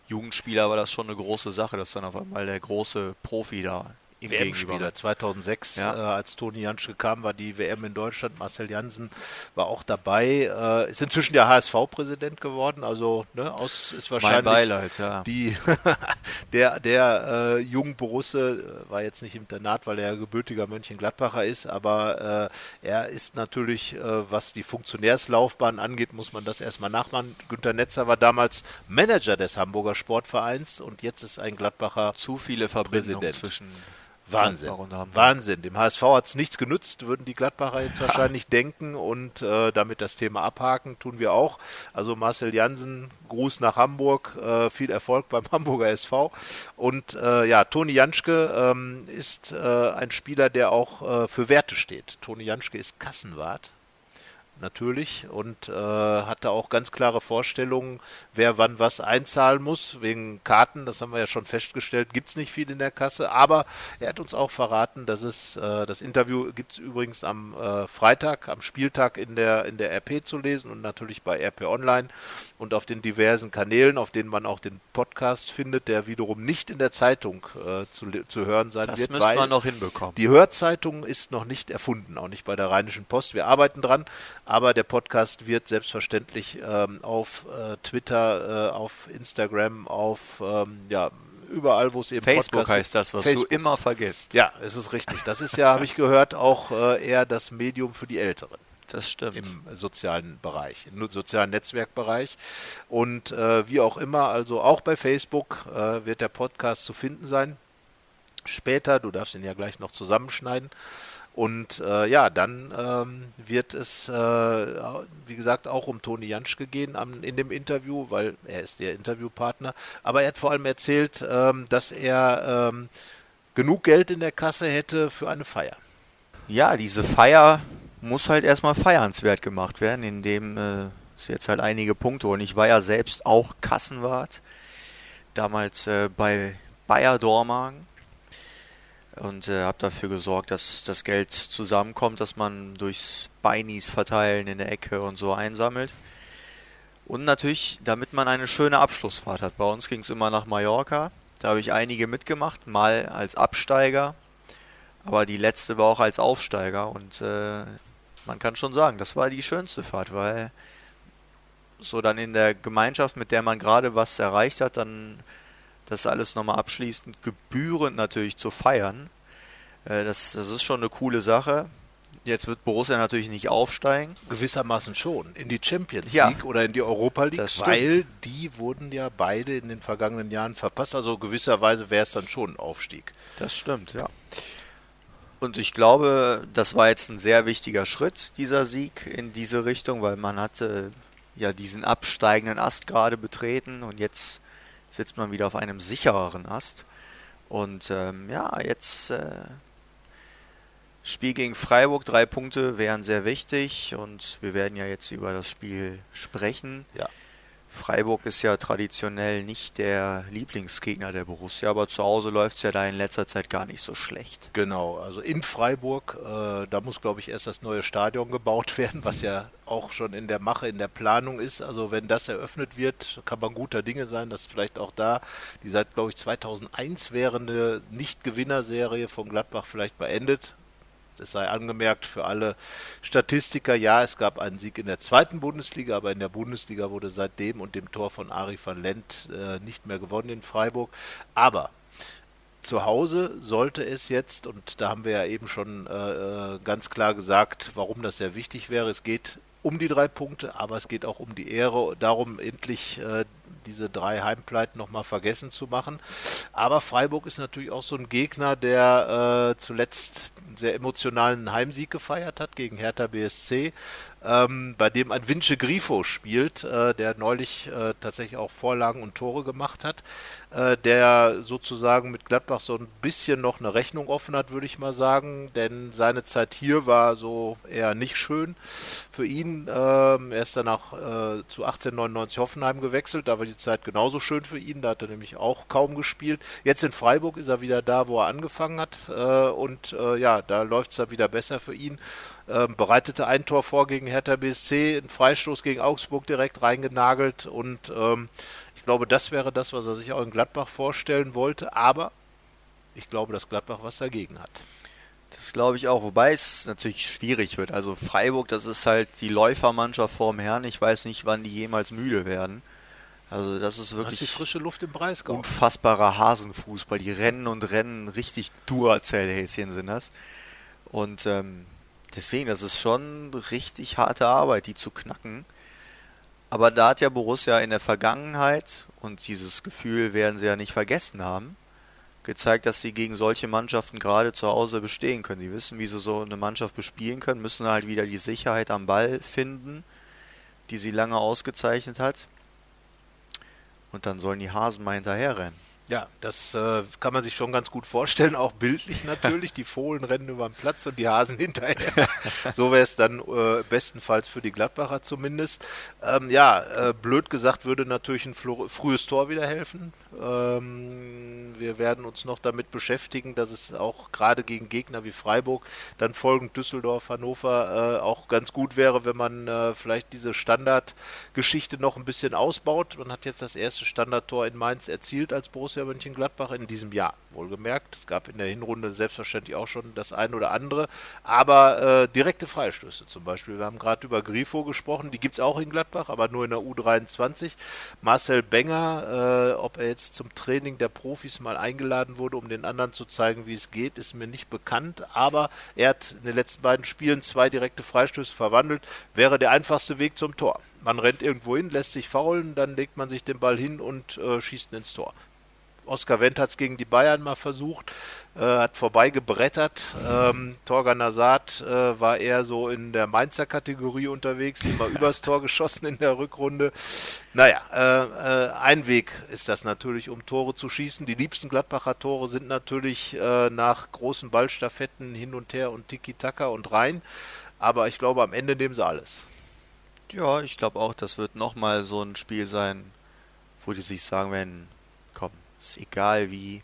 Jugendspieler war das schon eine große Sache, dass dann auf einmal der große Profi da WM-Spieler 2006, ja. äh, als Toni Janschke kam, war die WM in Deutschland. Marcel Jansen war auch dabei. Äh, ist inzwischen der HSV-Präsident geworden. Also ne, aus ist wahrscheinlich mein Beileid, ja. die der der äh, jungen Borusse äh, war jetzt nicht im Internat, weil er gebürtiger Mönchengladbacher ist, aber äh, er ist natürlich, äh, was die Funktionärslaufbahn angeht, muss man das erstmal nachmachen. Günter Netzer war damals Manager des Hamburger Sportvereins und jetzt ist ein Gladbacher zu viele Verbindungen Präsident. zwischen Wahnsinn. Wahnsinn. Dem HSV hat es nichts genutzt, würden die Gladbacher jetzt wahrscheinlich denken und äh, damit das Thema abhaken, tun wir auch. Also Marcel Jansen, Gruß nach Hamburg, äh, viel Erfolg beim Hamburger SV. Und äh, ja, Toni Janschke ähm, ist äh, ein Spieler, der auch äh, für Werte steht. Toni Janschke ist Kassenwart natürlich und äh, hatte auch ganz klare Vorstellungen, wer wann was einzahlen muss. Wegen Karten, das haben wir ja schon festgestellt, gibt es nicht viel in der Kasse, aber er hat uns auch verraten, dass es, äh, das Interview gibt es übrigens am äh, Freitag, am Spieltag in der, in der RP zu lesen und natürlich bei RP Online und auf den diversen Kanälen, auf denen man auch den Podcast findet, der wiederum nicht in der Zeitung äh, zu, zu hören sein das wird. Das müssen wir noch hinbekommen. Die Hörzeitung ist noch nicht erfunden, auch nicht bei der Rheinischen Post. Wir arbeiten dran, aber der Podcast wird selbstverständlich ähm, auf äh, Twitter, äh, auf Instagram, auf ähm, ja, überall, wo es eben Facebook Podcast heißt das, was Facebook. du immer vergisst. Ja, es ist richtig. Das ist ja, habe ich gehört, auch äh, eher das Medium für die Älteren. Das stimmt. Im sozialen Bereich, im sozialen Netzwerkbereich. Und äh, wie auch immer, also auch bei Facebook äh, wird der Podcast zu finden sein. Später, du darfst ihn ja gleich noch zusammenschneiden. Und äh, ja, dann ähm, wird es, äh, wie gesagt, auch um Toni Janschke gehen am, in dem Interview, weil er ist der Interviewpartner. Aber er hat vor allem erzählt, ähm, dass er ähm, genug Geld in der Kasse hätte für eine Feier. Ja, diese Feier muss halt erstmal feiernswert gemacht werden, indem äh, es jetzt halt einige Punkte und ich war ja selbst auch Kassenwart, damals äh, bei Bayer Dormagen und äh, habe dafür gesorgt, dass das Geld zusammenkommt, dass man durchs Beinis verteilen in der Ecke und so einsammelt. Und natürlich, damit man eine schöne Abschlussfahrt hat. Bei uns ging es immer nach Mallorca. Da habe ich einige mitgemacht, mal als Absteiger, aber die letzte war auch als Aufsteiger. Und äh, man kann schon sagen, das war die schönste Fahrt, weil so dann in der Gemeinschaft, mit der man gerade was erreicht hat, dann das alles nochmal abschließend gebührend natürlich zu feiern. Äh, das, das ist schon eine coole Sache. Jetzt wird Borussia natürlich nicht aufsteigen. Gewissermaßen schon. In die Champions League ja, oder in die Europa League, weil die wurden ja beide in den vergangenen Jahren verpasst. Also gewisserweise wäre es dann schon ein Aufstieg. Das stimmt, ja. Und ich glaube, das war jetzt ein sehr wichtiger Schritt, dieser Sieg in diese Richtung, weil man hatte ja diesen absteigenden Ast gerade betreten und jetzt sitzt man wieder auf einem sichereren Ast. Und ähm, ja, jetzt äh, Spiel gegen Freiburg, drei Punkte wären sehr wichtig und wir werden ja jetzt über das Spiel sprechen. Ja. Freiburg ist ja traditionell nicht der Lieblingsgegner der Borussia, aber zu Hause läuft es ja da in letzter Zeit gar nicht so schlecht. Genau, also in Freiburg, äh, da muss glaube ich erst das neue Stadion gebaut werden, was ja auch schon in der Mache, in der Planung ist. Also wenn das eröffnet wird, kann man guter Dinge sein, dass vielleicht auch da die seit glaube ich 2001 währende Nicht-Gewinnerserie von Gladbach vielleicht beendet es sei angemerkt für alle Statistiker, ja, es gab einen Sieg in der zweiten Bundesliga, aber in der Bundesliga wurde seitdem und dem Tor von Ari van Lent äh, nicht mehr gewonnen in Freiburg. Aber zu Hause sollte es jetzt, und da haben wir ja eben schon äh, äh ganz klar gesagt, warum das sehr wichtig wäre, es geht um die drei Punkte, aber es geht auch um die Ehre, darum endlich äh, diese drei Heimpleiten nochmal vergessen zu machen. Aber Freiburg ist natürlich auch so ein Gegner, der äh, zuletzt einen sehr emotionalen Heimsieg gefeiert hat gegen Hertha BSC ähm, bei dem ein Vince Grifo spielt, äh, der neulich äh, tatsächlich auch Vorlagen und Tore gemacht hat, äh, der sozusagen mit Gladbach so ein bisschen noch eine Rechnung offen hat, würde ich mal sagen, denn seine Zeit hier war so eher nicht schön für ihn. Ähm, er ist danach äh, zu 1899 Hoffenheim gewechselt, da war die Zeit genauso schön für ihn, da hat er nämlich auch kaum gespielt. Jetzt in Freiburg ist er wieder da, wo er angefangen hat äh, und äh, ja, da läuft es dann wieder besser für ihn ähm, bereitete ein Tor vor gegen Hertha BSC, einen Freistoß gegen Augsburg direkt reingenagelt und ähm, ich glaube, das wäre das, was er sich auch in Gladbach vorstellen wollte, aber ich glaube, dass Gladbach was dagegen hat. Das glaube ich auch, wobei es natürlich schwierig wird. Also Freiburg, das ist halt die Läufermannschaft vorm Herrn. Ich weiß nicht, wann die jemals müde werden. Also das ist wirklich das ist frische Luft im Breisgau. Unfassbarer Hasenfußball. Die rennen und rennen, richtig Duracell-Häschen sind das. Und ähm, Deswegen, das ist schon richtig harte Arbeit, die zu knacken. Aber da hat ja Borussia in der Vergangenheit, und dieses Gefühl werden sie ja nicht vergessen haben, gezeigt, dass sie gegen solche Mannschaften gerade zu Hause bestehen können. Sie wissen, wie sie so eine Mannschaft bespielen können, müssen halt wieder die Sicherheit am Ball finden, die sie lange ausgezeichnet hat. Und dann sollen die Hasen mal hinterher rennen. Ja, das äh, kann man sich schon ganz gut vorstellen, auch bildlich natürlich. Die Fohlen rennen über den Platz und die Hasen hinterher. so wäre es dann äh, bestenfalls für die Gladbacher zumindest. Ähm, ja, äh, blöd gesagt würde natürlich ein frühes Tor wieder helfen. Ähm, wir werden uns noch damit beschäftigen, dass es auch gerade gegen Gegner wie Freiburg, dann folgend Düsseldorf, Hannover äh, auch ganz gut wäre, wenn man äh, vielleicht diese Standardgeschichte noch ein bisschen ausbaut. Man hat jetzt das erste Standardtor in Mainz erzielt als Borussia Borussia Mönchengladbach in diesem Jahr. Wohlgemerkt, es gab in der Hinrunde selbstverständlich auch schon das eine oder andere, aber äh, direkte Freistöße zum Beispiel. Wir haben gerade über Grifo gesprochen, die gibt es auch in Gladbach, aber nur in der U23. Marcel Benger, äh, ob er jetzt zum Training der Profis mal eingeladen wurde, um den anderen zu zeigen, wie es geht, ist mir nicht bekannt, aber er hat in den letzten beiden Spielen zwei direkte Freistöße verwandelt, wäre der einfachste Weg zum Tor. Man rennt irgendwo hin, lässt sich faulen, dann legt man sich den Ball hin und äh, schießt ins Tor. Oskar Wendt hat es gegen die Bayern mal versucht, äh, hat vorbeigebrettert. Ähm, Torgan Nazat äh, war eher so in der Mainzer Kategorie unterwegs, immer übers Tor geschossen in der Rückrunde. Naja, äh, äh, ein Weg ist das natürlich, um Tore zu schießen. Die liebsten Gladbacher Tore sind natürlich äh, nach großen Ballstaffetten hin und her und Tiki-Taka und rein. Aber ich glaube, am Ende nehmen sie alles. Ja, ich glaube auch, das wird nochmal so ein Spiel sein, wo die sich sagen werden, ist egal wie,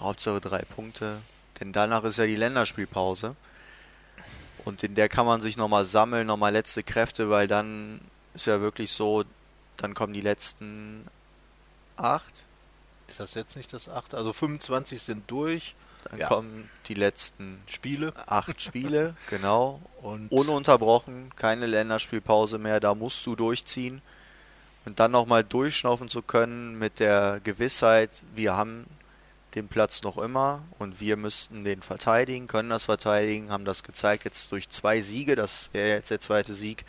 Hauptsache drei Punkte. Denn danach ist ja die Länderspielpause. Und in der kann man sich nochmal sammeln, nochmal letzte Kräfte, weil dann ist ja wirklich so, dann kommen die letzten acht. Ist das jetzt nicht das achte? Also 25 sind durch. Dann ja. kommen die letzten Spiele. Acht Spiele, genau. Und ununterbrochen, keine Länderspielpause mehr, da musst du durchziehen. Und dann nochmal durchschnaufen zu können mit der Gewissheit, wir haben den Platz noch immer und wir müssten den verteidigen, können das verteidigen, haben das gezeigt jetzt durch zwei Siege, das wäre jetzt der zweite Sieg.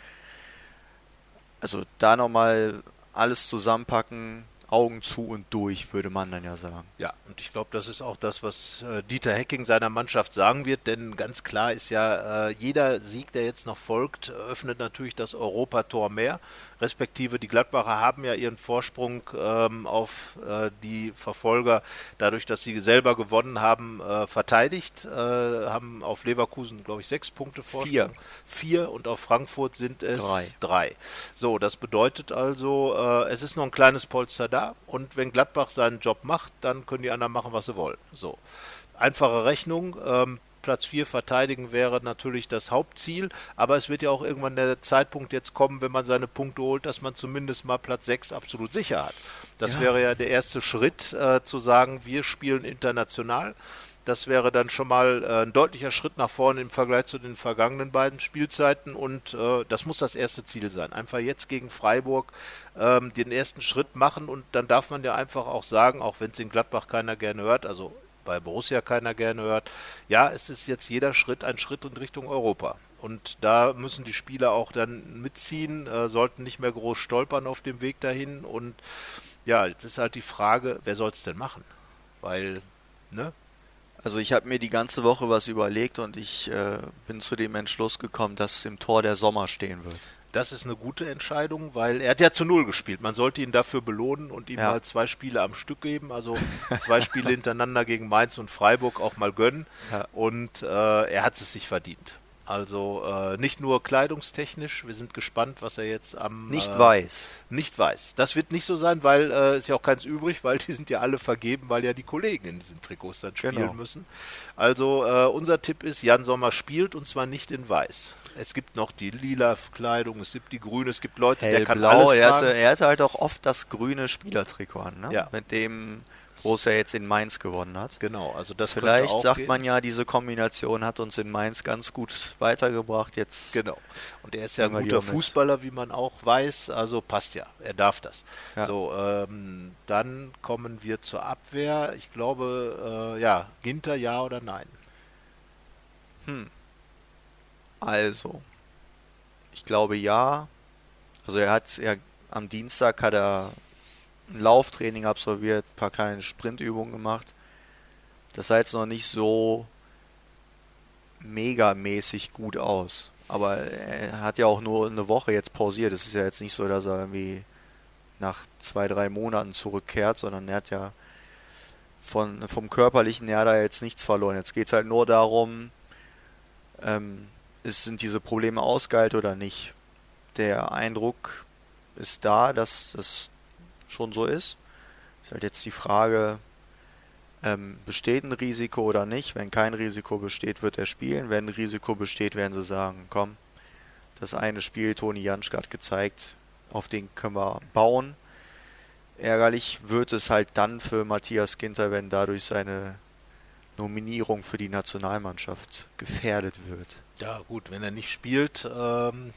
Also da nochmal alles zusammenpacken, Augen zu und durch, würde man dann ja sagen. Ja, und ich glaube, das ist auch das, was äh, Dieter Hecking seiner Mannschaft sagen wird, denn ganz klar ist ja, äh, jeder Sieg, der jetzt noch folgt, öffnet natürlich das Europator mehr, respektive die Gladbacher haben ja ihren Vorsprung ähm, auf äh, die Verfolger, dadurch, dass sie selber gewonnen haben, äh, verteidigt, äh, haben auf Leverkusen, glaube ich, sechs Punkte Vorsprung. Vier. Vier und auf Frankfurt sind es drei. drei. So, das bedeutet also, äh, es ist noch ein kleines Polster da da und wenn Gladbach seinen Job macht, dann können die anderen machen, was sie wollen. So. Einfache Rechnung. Ähm, Platz 4 verteidigen wäre natürlich das Hauptziel, aber es wird ja auch irgendwann der Zeitpunkt jetzt kommen, wenn man seine Punkte holt, dass man zumindest mal Platz 6 absolut sicher hat. Das ja. wäre ja der erste Schritt, äh, zu sagen, wir spielen international. Das wäre dann schon mal äh, ein deutlicher Schritt nach vorne im Vergleich zu den vergangenen beiden Spielzeiten und äh, das muss das erste Ziel sein. Einfach jetzt gegen Freiburg ähm, den ersten Schritt machen und dann darf man ja einfach auch sagen, auch wenn es in Gladbach keiner gerne hört, also bei Borussia keiner gerne hört, ja, es ist jetzt jeder Schritt ein Schritt in Richtung Europa. Und da müssen die Spieler auch dann mitziehen, äh, sollten nicht mehr groß stolpern auf dem Weg dahin. Und ja, jetzt ist halt die Frage, wer soll es denn machen? Weil, ne, also ich habe mir die ganze Woche was überlegt und ich äh, bin zu dem Entschluss gekommen, dass im Tor der Sommer stehen wird. Das ist eine gute Entscheidung, weil er hat ja zu Null gespielt. Man sollte ihn dafür belohnen und ihm ja. mal zwei Spiele am Stück geben. Also zwei Spiele hintereinander gegen Mainz und Freiburg auch mal gönnen. Ja. Und äh, er hat es sich verdient. Also äh, nicht nur kleidungstechnisch, wir sind gespannt, was er jetzt am... Nicht äh, weiß. Nicht weiß. Das wird nicht so sein, weil es äh, ist ja auch keins übrig, weil die sind ja alle vergeben, weil ja die Kollegen in diesen Trikots dann spielen genau. müssen. Also äh, unser Tipp ist, Jan Sommer spielt und zwar nicht in weiß. Es gibt noch die lila Kleidung, es gibt die grüne, es gibt Leute, Hellblau, der kann alles er hatte, er hatte halt auch oft das grüne Spielertrikot an, ne? ja. mit dem Borussia jetzt in Mainz gewonnen hat. Genau, also das Vielleicht sagt gehen. man ja, diese Kombination hat uns in Mainz ganz gut weitergebracht. Jetzt genau. Und er ist ja ein guter Fußballer, wie man auch weiß, also passt ja, er darf das. Ja. So, ähm, dann kommen wir zur Abwehr. Ich glaube, äh, ja, Ginter ja oder nein? Hm. Also, ich glaube ja. Also er hat ja am Dienstag hat er ein Lauftraining absolviert, ein paar kleine Sprintübungen gemacht. Das sah jetzt noch nicht so megamäßig gut aus. Aber er hat ja auch nur eine Woche jetzt pausiert. Es ist ja jetzt nicht so, dass er irgendwie nach zwei, drei Monaten zurückkehrt, sondern er hat ja von, vom körperlichen her da jetzt nichts verloren. Jetzt geht es halt nur darum, ähm, ist, sind diese Probleme ausgeheilt oder nicht. Der Eindruck ist da, dass das schon so ist. Ist halt jetzt die Frage, ähm, besteht ein Risiko oder nicht? Wenn kein Risiko besteht, wird er spielen. Wenn ein Risiko besteht, werden sie sagen, komm, das eine Spiel, Toni Janschke hat gezeigt, auf den können wir bauen. Ärgerlich wird es halt dann für Matthias Ginter, wenn dadurch seine Nominierung für die Nationalmannschaft gefährdet wird. Ja, gut, wenn er nicht spielt, ähm,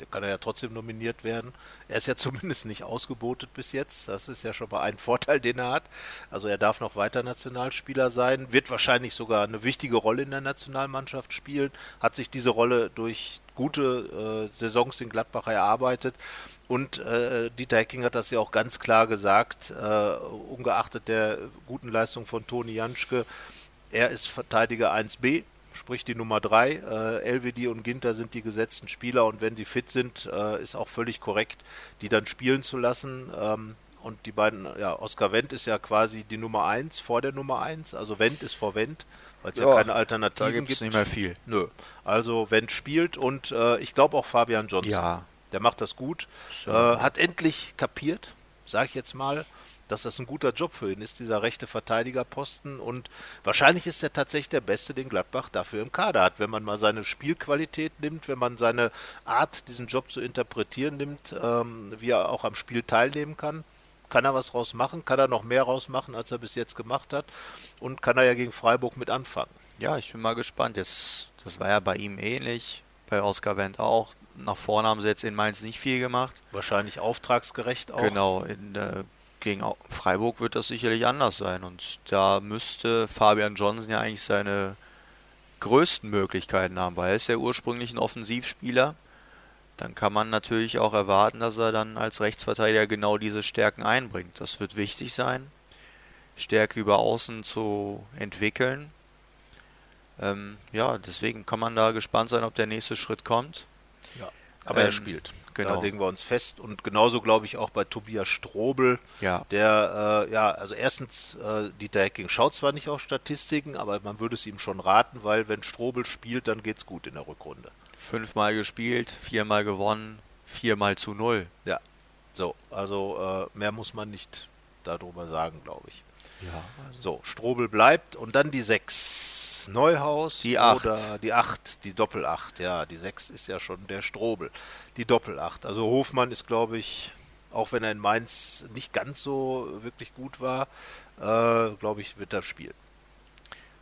der kann ja trotzdem nominiert werden. Er ist ja zumindest nicht ausgebotet bis jetzt. Das ist ja schon mal ein Vorteil, den er hat. Also er darf noch weiter Nationalspieler sein, wird wahrscheinlich sogar eine wichtige Rolle in der Nationalmannschaft spielen, hat sich diese Rolle durch gute äh, Saisons in Gladbach erarbeitet. Und äh, Dieter Hecking hat das ja auch ganz klar gesagt, äh, ungeachtet der guten Leistung von Toni Janschke, er ist Verteidiger 1b, sprich die Nummer 3. Äh, LWD und Ginter sind die gesetzten Spieler und wenn sie fit sind, äh, ist auch völlig korrekt, die dann spielen zu lassen. Ähm, und die beiden, ja, Oskar Wendt ist ja quasi die Nummer 1 vor der Nummer 1. Also Wendt ist vor Wendt, weil es ja, ja, keine Alternativen da gibt. nicht mehr viel. Nö. Also Wendt spielt und äh, ich glaube auch Fabian Johnson. Ja. Der macht das gut. Äh, hat endlich kapiert, sage ich jetzt mal, dass das ein guter Job für ihn ist, dieser rechte Verteidigerposten. Und wahrscheinlich ist er tatsächlich der Beste, den Gladbach dafür im Kader hat. Wenn man mal seine Spielqualität nimmt, wenn man seine Art, diesen Job zu interpretieren nimmt, ähm, wie er auch am Spiel teilnehmen kann, kann er was rausmachen, kann er noch mehr rausmachen, als er bis jetzt gemacht hat und kann er ja gegen Freiburg mit anfangen. Ja, ich bin mal gespannt. Jetzt, das war ja bei ihm ähnlich, bei Oskar Wendt auch. Nach vorne haben sie jetzt in Mainz nicht viel gemacht. Wahrscheinlich auftragsgerecht auch. Genau, in, äh, gegen Freiburg wird das sicherlich anders sein. Und da müsste Fabian Johnson ja eigentlich seine größten Möglichkeiten haben, weil er ist ja ursprünglich ein Offensivspieler. Dann kann man natürlich auch erwarten, dass er dann als Rechtsverteidiger genau diese Stärken einbringt. Das wird wichtig sein, Stärke über Außen zu entwickeln. Ähm, ja, deswegen kann man da gespannt sein, ob der nächste Schritt kommt. Ja, aber ähm, er spielt. Genau. Da legen wir uns fest. Und genauso glaube ich auch bei Tobias Strobel, ja. der, äh, ja, also erstens, äh, Dieter Hecking schaut zwar nicht auf Statistiken, aber man würde es ihm schon raten, weil wenn Strobel spielt, dann geht es gut in der Rückrunde. Fünfmal gespielt, viermal gewonnen, viermal zu null. Ja, so, also äh, mehr muss man nicht darüber sagen, glaube ich. Ja. Also. So, Strobel bleibt und dann die sechs. Neuhaus die acht. oder die 8, die Doppel-8. Ja, die 6 ist ja schon der Strobel. Die Doppel-8. Also Hofmann ist, glaube ich, auch wenn er in Mainz nicht ganz so wirklich gut war, äh, glaube ich, wird er spielen.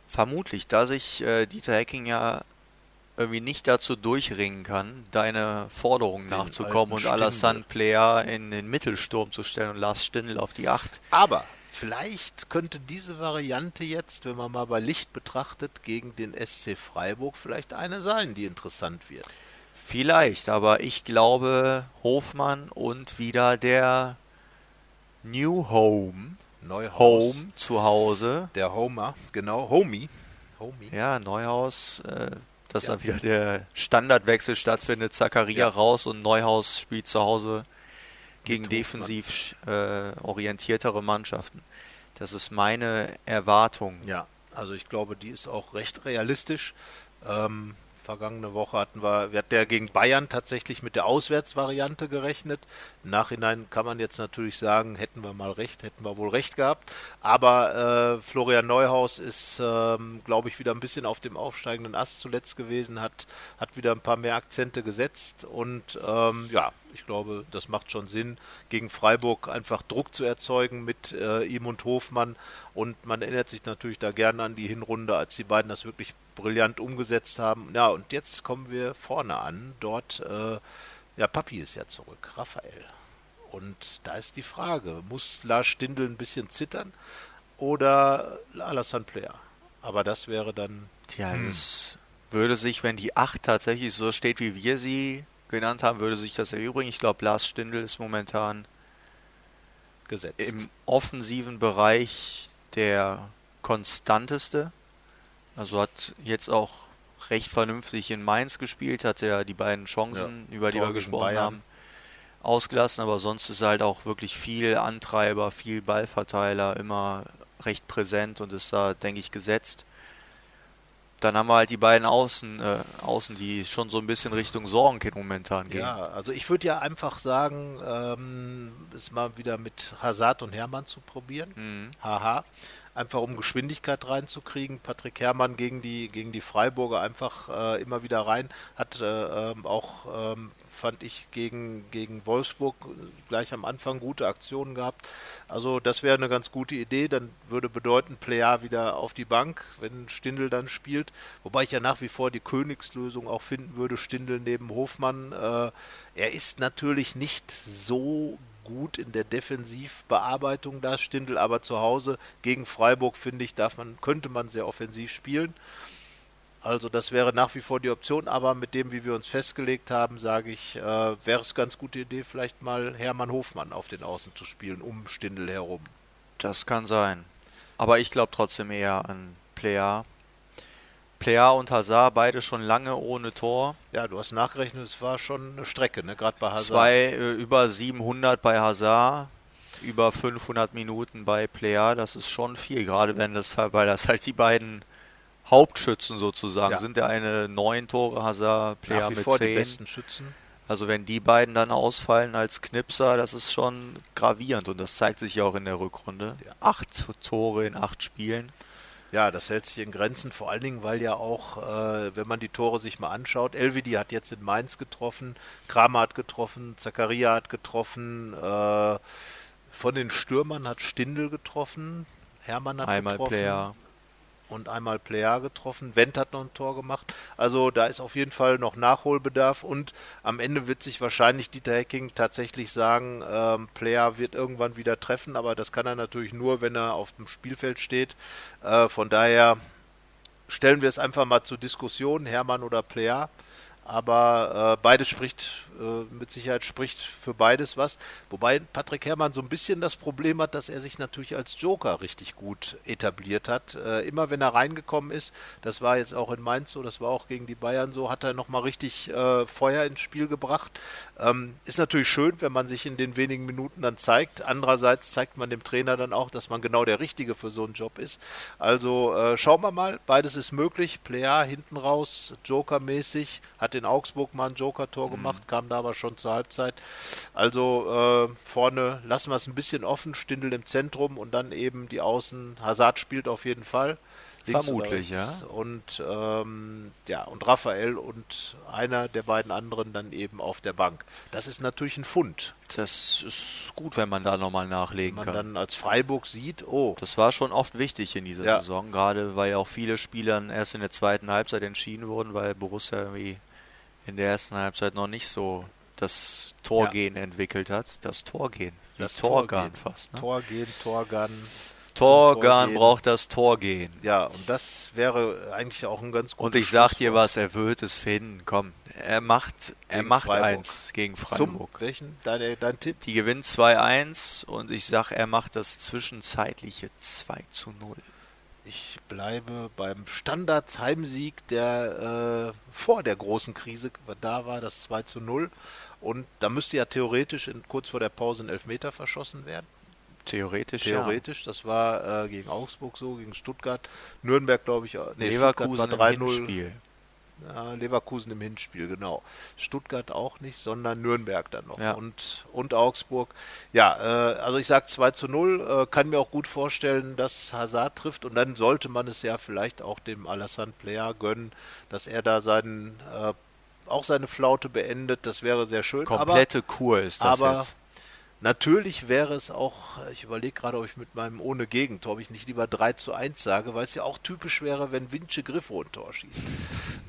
Vermutlich, da sich äh, Dieter Hecking ja irgendwie nicht dazu durchringen kann, deine Forderungen nachzukommen und Alassane Player in den Mittelsturm zu stellen und Lars Stindl auf die 8. Aber Vielleicht könnte diese Variante jetzt, wenn man mal bei Licht betrachtet, gegen den SC Freiburg vielleicht eine sein, die interessant wird. Vielleicht, aber ich glaube, Hofmann und wieder der New Home. Neuhaus. Home zu Hause. Der Homer, genau, Homie. Homie. Ja, Neuhaus, äh, dass ja. da wieder der Standardwechsel stattfindet. Zakaria ja. raus und Neuhaus spielt zu Hause gegen defensiv äh, orientiertere Mannschaften. Das ist meine Erwartung. Ja, also ich glaube, die ist auch recht realistisch. Ähm, vergangene Woche hatten wir, wir hatten ja gegen Bayern tatsächlich mit der Auswärtsvariante gerechnet. Im Nachhinein kann man jetzt natürlich sagen, hätten wir mal recht, hätten wir wohl recht gehabt. Aber äh, Florian Neuhaus ist, ähm, glaube ich, wieder ein bisschen auf dem aufsteigenden Ast zuletzt gewesen, hat, hat wieder ein paar mehr Akzente gesetzt und ähm, ja, ich glaube, das macht schon Sinn, gegen Freiburg einfach Druck zu erzeugen mit äh, ihm und Hofmann. Und man erinnert sich natürlich da gerne an die Hinrunde, als die beiden das wirklich brillant umgesetzt haben. Ja, und jetzt kommen wir vorne an. Dort, äh, ja, Papi ist ja zurück, Raphael. Und da ist die Frage, muss Lars Stindl ein bisschen zittern oder Alassane Player? Aber das wäre dann... Tja, hm. es würde sich, wenn die 8 tatsächlich so steht, wie wir sie genannt haben, würde sich das erübrigen. Ich glaube, Lars Stindl ist momentan gesetzt. Im offensiven Bereich der konstanteste. Also hat jetzt auch recht vernünftig in Mainz gespielt, hat ja die beiden Chancen, ja, über die wir gesprochen Bayern. haben, ausgelassen, aber sonst ist er halt auch wirklich viel Antreiber, viel Ballverteiler, immer recht präsent und ist da, denke ich, gesetzt. Dann haben wir halt die beiden Außen, äh, Außen, die schon so ein bisschen Richtung Sorgenkind momentan gehen. Ja, also ich würde ja einfach sagen, ähm, es mal wieder mit Hazard und Hermann zu probieren. Mhm. Haha. Einfach um Geschwindigkeit reinzukriegen. Patrick Herrmann gegen die, gegen die Freiburger einfach äh, immer wieder rein, hat äh, ähm, auch, ähm, fand ich, gegen, gegen Wolfsburg gleich am Anfang gute Aktionen gehabt. Also das wäre eine ganz gute Idee, dann würde bedeuten, Plea wieder auf die Bank, wenn Stindl dann spielt. Wobei ich ja nach wie vor die Königslösung auch finden würde, Stindl neben Hofmann. Äh, er ist natürlich nicht so gut in der Defensivbearbeitung da, Stindl, aber zu Hause gegen Freiburg, finde ich, darf man, könnte man sehr offensiv spielen. Also das wäre nach wie vor die Option, aber mit dem, wie wir uns festgelegt haben, sage ich, äh, wäre es ganz gute Idee, vielleicht mal Hermann Hofmann auf den Außen zu spielen, um Stindl herum. Das kann sein. Aber ich glaube trotzdem eher an Player. Player und Hazard beide schon lange ohne Tor. Ja, du hast nachgerechnet, es war schon eine Strecke, ne? gerade bei Hazard. Zwei, äh, über 700 bei Hazard, über 500 Minuten bei Player, das ist schon viel, gerade wenn das, weil das halt die beiden Hauptschützen sozusagen ja. sind. Der eine neun Tore, Hazard, Player mit vor zehn. Die besten Schützen. Also wenn die beiden dann ausfallen als Knipser, das ist schon gravierend und das zeigt sich ja auch in der Rückrunde. Ja. Acht Tore in acht Spielen. Ja, das hält sich in Grenzen, vor allen Dingen, weil ja auch, äh, wenn man die Tore sich mal anschaut, Elvidi hat jetzt in Mainz getroffen, Kramer hat getroffen, Zakaria hat getroffen, äh, von den Stürmern hat Stindel getroffen, Hermann hat Einmal getroffen. Player und einmal Player getroffen. Wendt hat noch ein Tor gemacht. Also da ist auf jeden Fall noch Nachholbedarf und am Ende wird sich wahrscheinlich Dieter Hecking tatsächlich sagen, ähm, Player wird irgendwann wieder treffen, aber das kann er natürlich nur, wenn er auf dem Spielfeld steht. Äh, von daher stellen wir es einfach mal zur Diskussion, Hermann oder Player. Aber äh, beides spricht, mit Sicherheit spricht für beides was. Wobei Patrick Herrmann so ein bisschen das Problem hat, dass er sich natürlich als Joker richtig gut etabliert hat. Äh, immer wenn er reingekommen ist, das war jetzt auch in Mainz so, das war auch gegen die Bayern so, hat er nochmal richtig äh, Feuer ins Spiel gebracht. Ähm, ist natürlich schön, wenn man sich in den wenigen Minuten dann zeigt. Andererseits zeigt man dem Trainer dann auch, dass man genau der Richtige für so einen Job ist. Also äh, schauen wir mal, beides ist möglich. Player hinten raus, Joker-mäßig, hat in Augsburg mal ein Joker-Tor mhm. gemacht, kam da aber schon zur Halbzeit. Also äh, vorne lassen wir es ein bisschen offen, Stindel im Zentrum und dann eben die Außen. Hazard spielt auf jeden Fall. Vermutlich, ja. Und ähm, ja, und Raphael und einer der beiden anderen dann eben auf der Bank. Das ist natürlich ein Fund. Das ist gut, wenn man da nochmal nachlegen wenn man kann. dann als Freiburg sieht, oh. Das war schon oft wichtig in dieser ja. Saison, gerade weil ja auch viele Spieler erst in der zweiten Halbzeit entschieden wurden, weil Borussia irgendwie in der ersten Halbzeit noch nicht so das Torgehen ja. entwickelt hat. Das Torgehen. Das Torgan fast. Ne? Torgehen, Torgan. Torgan braucht das Torgehen. Ja, und das wäre eigentlich auch ein ganz gutes Und ich sag dir was, er wird es finden. Komm, er macht, er macht Freiburg. eins gegen Freiburg. Zum, welchen? Dein, dein Tipp? Die gewinnen 2-1 und ich sag, er macht das zwischenzeitliche 2 zu 0. Ich bleibe beim Standards-Heimsieg, der äh, vor der großen Krise da war, das 2 zu 0. Und da müsste ja theoretisch in, kurz vor der Pause ein Elfmeter verschossen werden. Theoretisch, Theoretisch, ja. das war äh, gegen Augsburg so, gegen Stuttgart. Nürnberg, glaube ich, nee, Leverkusen war 3-0. Ja, Leverkusen im Hinspiel, genau. Stuttgart auch nicht, sondern Nürnberg dann noch ja. und, und Augsburg. Ja, äh, also ich sage 2 zu 0, äh, kann mir auch gut vorstellen, dass Hazard trifft und dann sollte man es ja vielleicht auch dem Alassane Player gönnen, dass er da seinen, äh, auch seine Flaute beendet, das wäre sehr schön. Komplette aber, Kur ist das aber, jetzt. Natürlich wäre es auch, ich überlege gerade, ob ich mit meinem ohne Gegentor, ob ich nicht lieber 3 zu 1 sage, weil es ja auch typisch wäre, wenn Vince Griffo ein Tor schießt.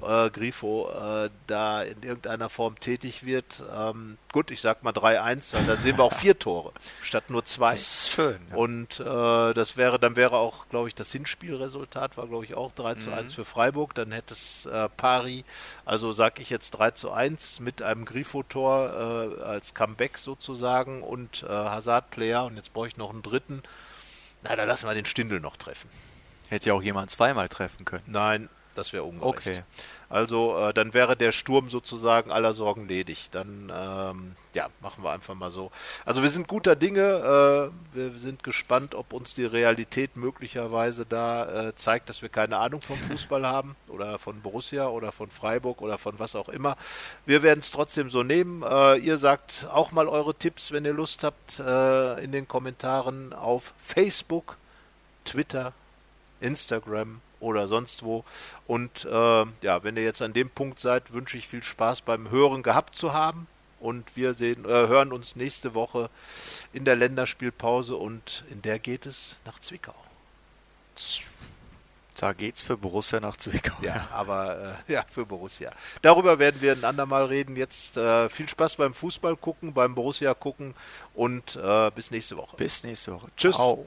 Äh, Grifo äh, da in irgendeiner Form tätig wird. Ähm, gut, ich sag mal 3-1, weil dann sehen wir auch vier Tore statt nur zwei. Das ist schön. Ja. Und äh, das wäre, dann wäre auch, glaube ich, das Hinspielresultat war, glaube ich, auch 3 zu mhm. 1 für Freiburg. Dann hätte es äh, Pari, also sage ich jetzt 3 zu 1 mit einem Grifo-Tor äh, als Comeback sozusagen und äh, Hazard-Player. Und jetzt brauche ich noch einen dritten. Na, da lassen wir den Stindel noch treffen. Hätte ja auch jemand zweimal treffen können. Nein, das wäre ungerecht. Okay. Also äh, dann wäre der Sturm sozusagen aller Sorgen ledig. Dann ähm, ja, machen wir einfach mal so. Also wir sind guter Dinge. Äh, wir sind gespannt, ob uns die Realität möglicherweise da äh, zeigt, dass wir keine Ahnung vom Fußball haben oder von Borussia oder von Freiburg oder von was auch immer. Wir werden es trotzdem so nehmen. Äh, ihr sagt auch mal eure Tipps, wenn ihr Lust habt, äh, in den Kommentaren auf Facebook Twitter, Instagram oder sonst wo. Und äh, ja, wenn ihr jetzt an dem Punkt seid, wünsche ich viel Spaß beim Hören gehabt zu haben. Und wir sehen, äh, hören uns nächste Woche in der Länderspielpause und in der geht es nach Zwickau. Da geht's für Borussia nach Zwickau. Ja, aber äh, ja, für Borussia. Darüber werden wir ein andermal reden. Jetzt äh, viel Spaß beim Fußball gucken, beim Borussia gucken und äh, bis nächste Woche. Bis nächste Woche. Tschüss. Ciao.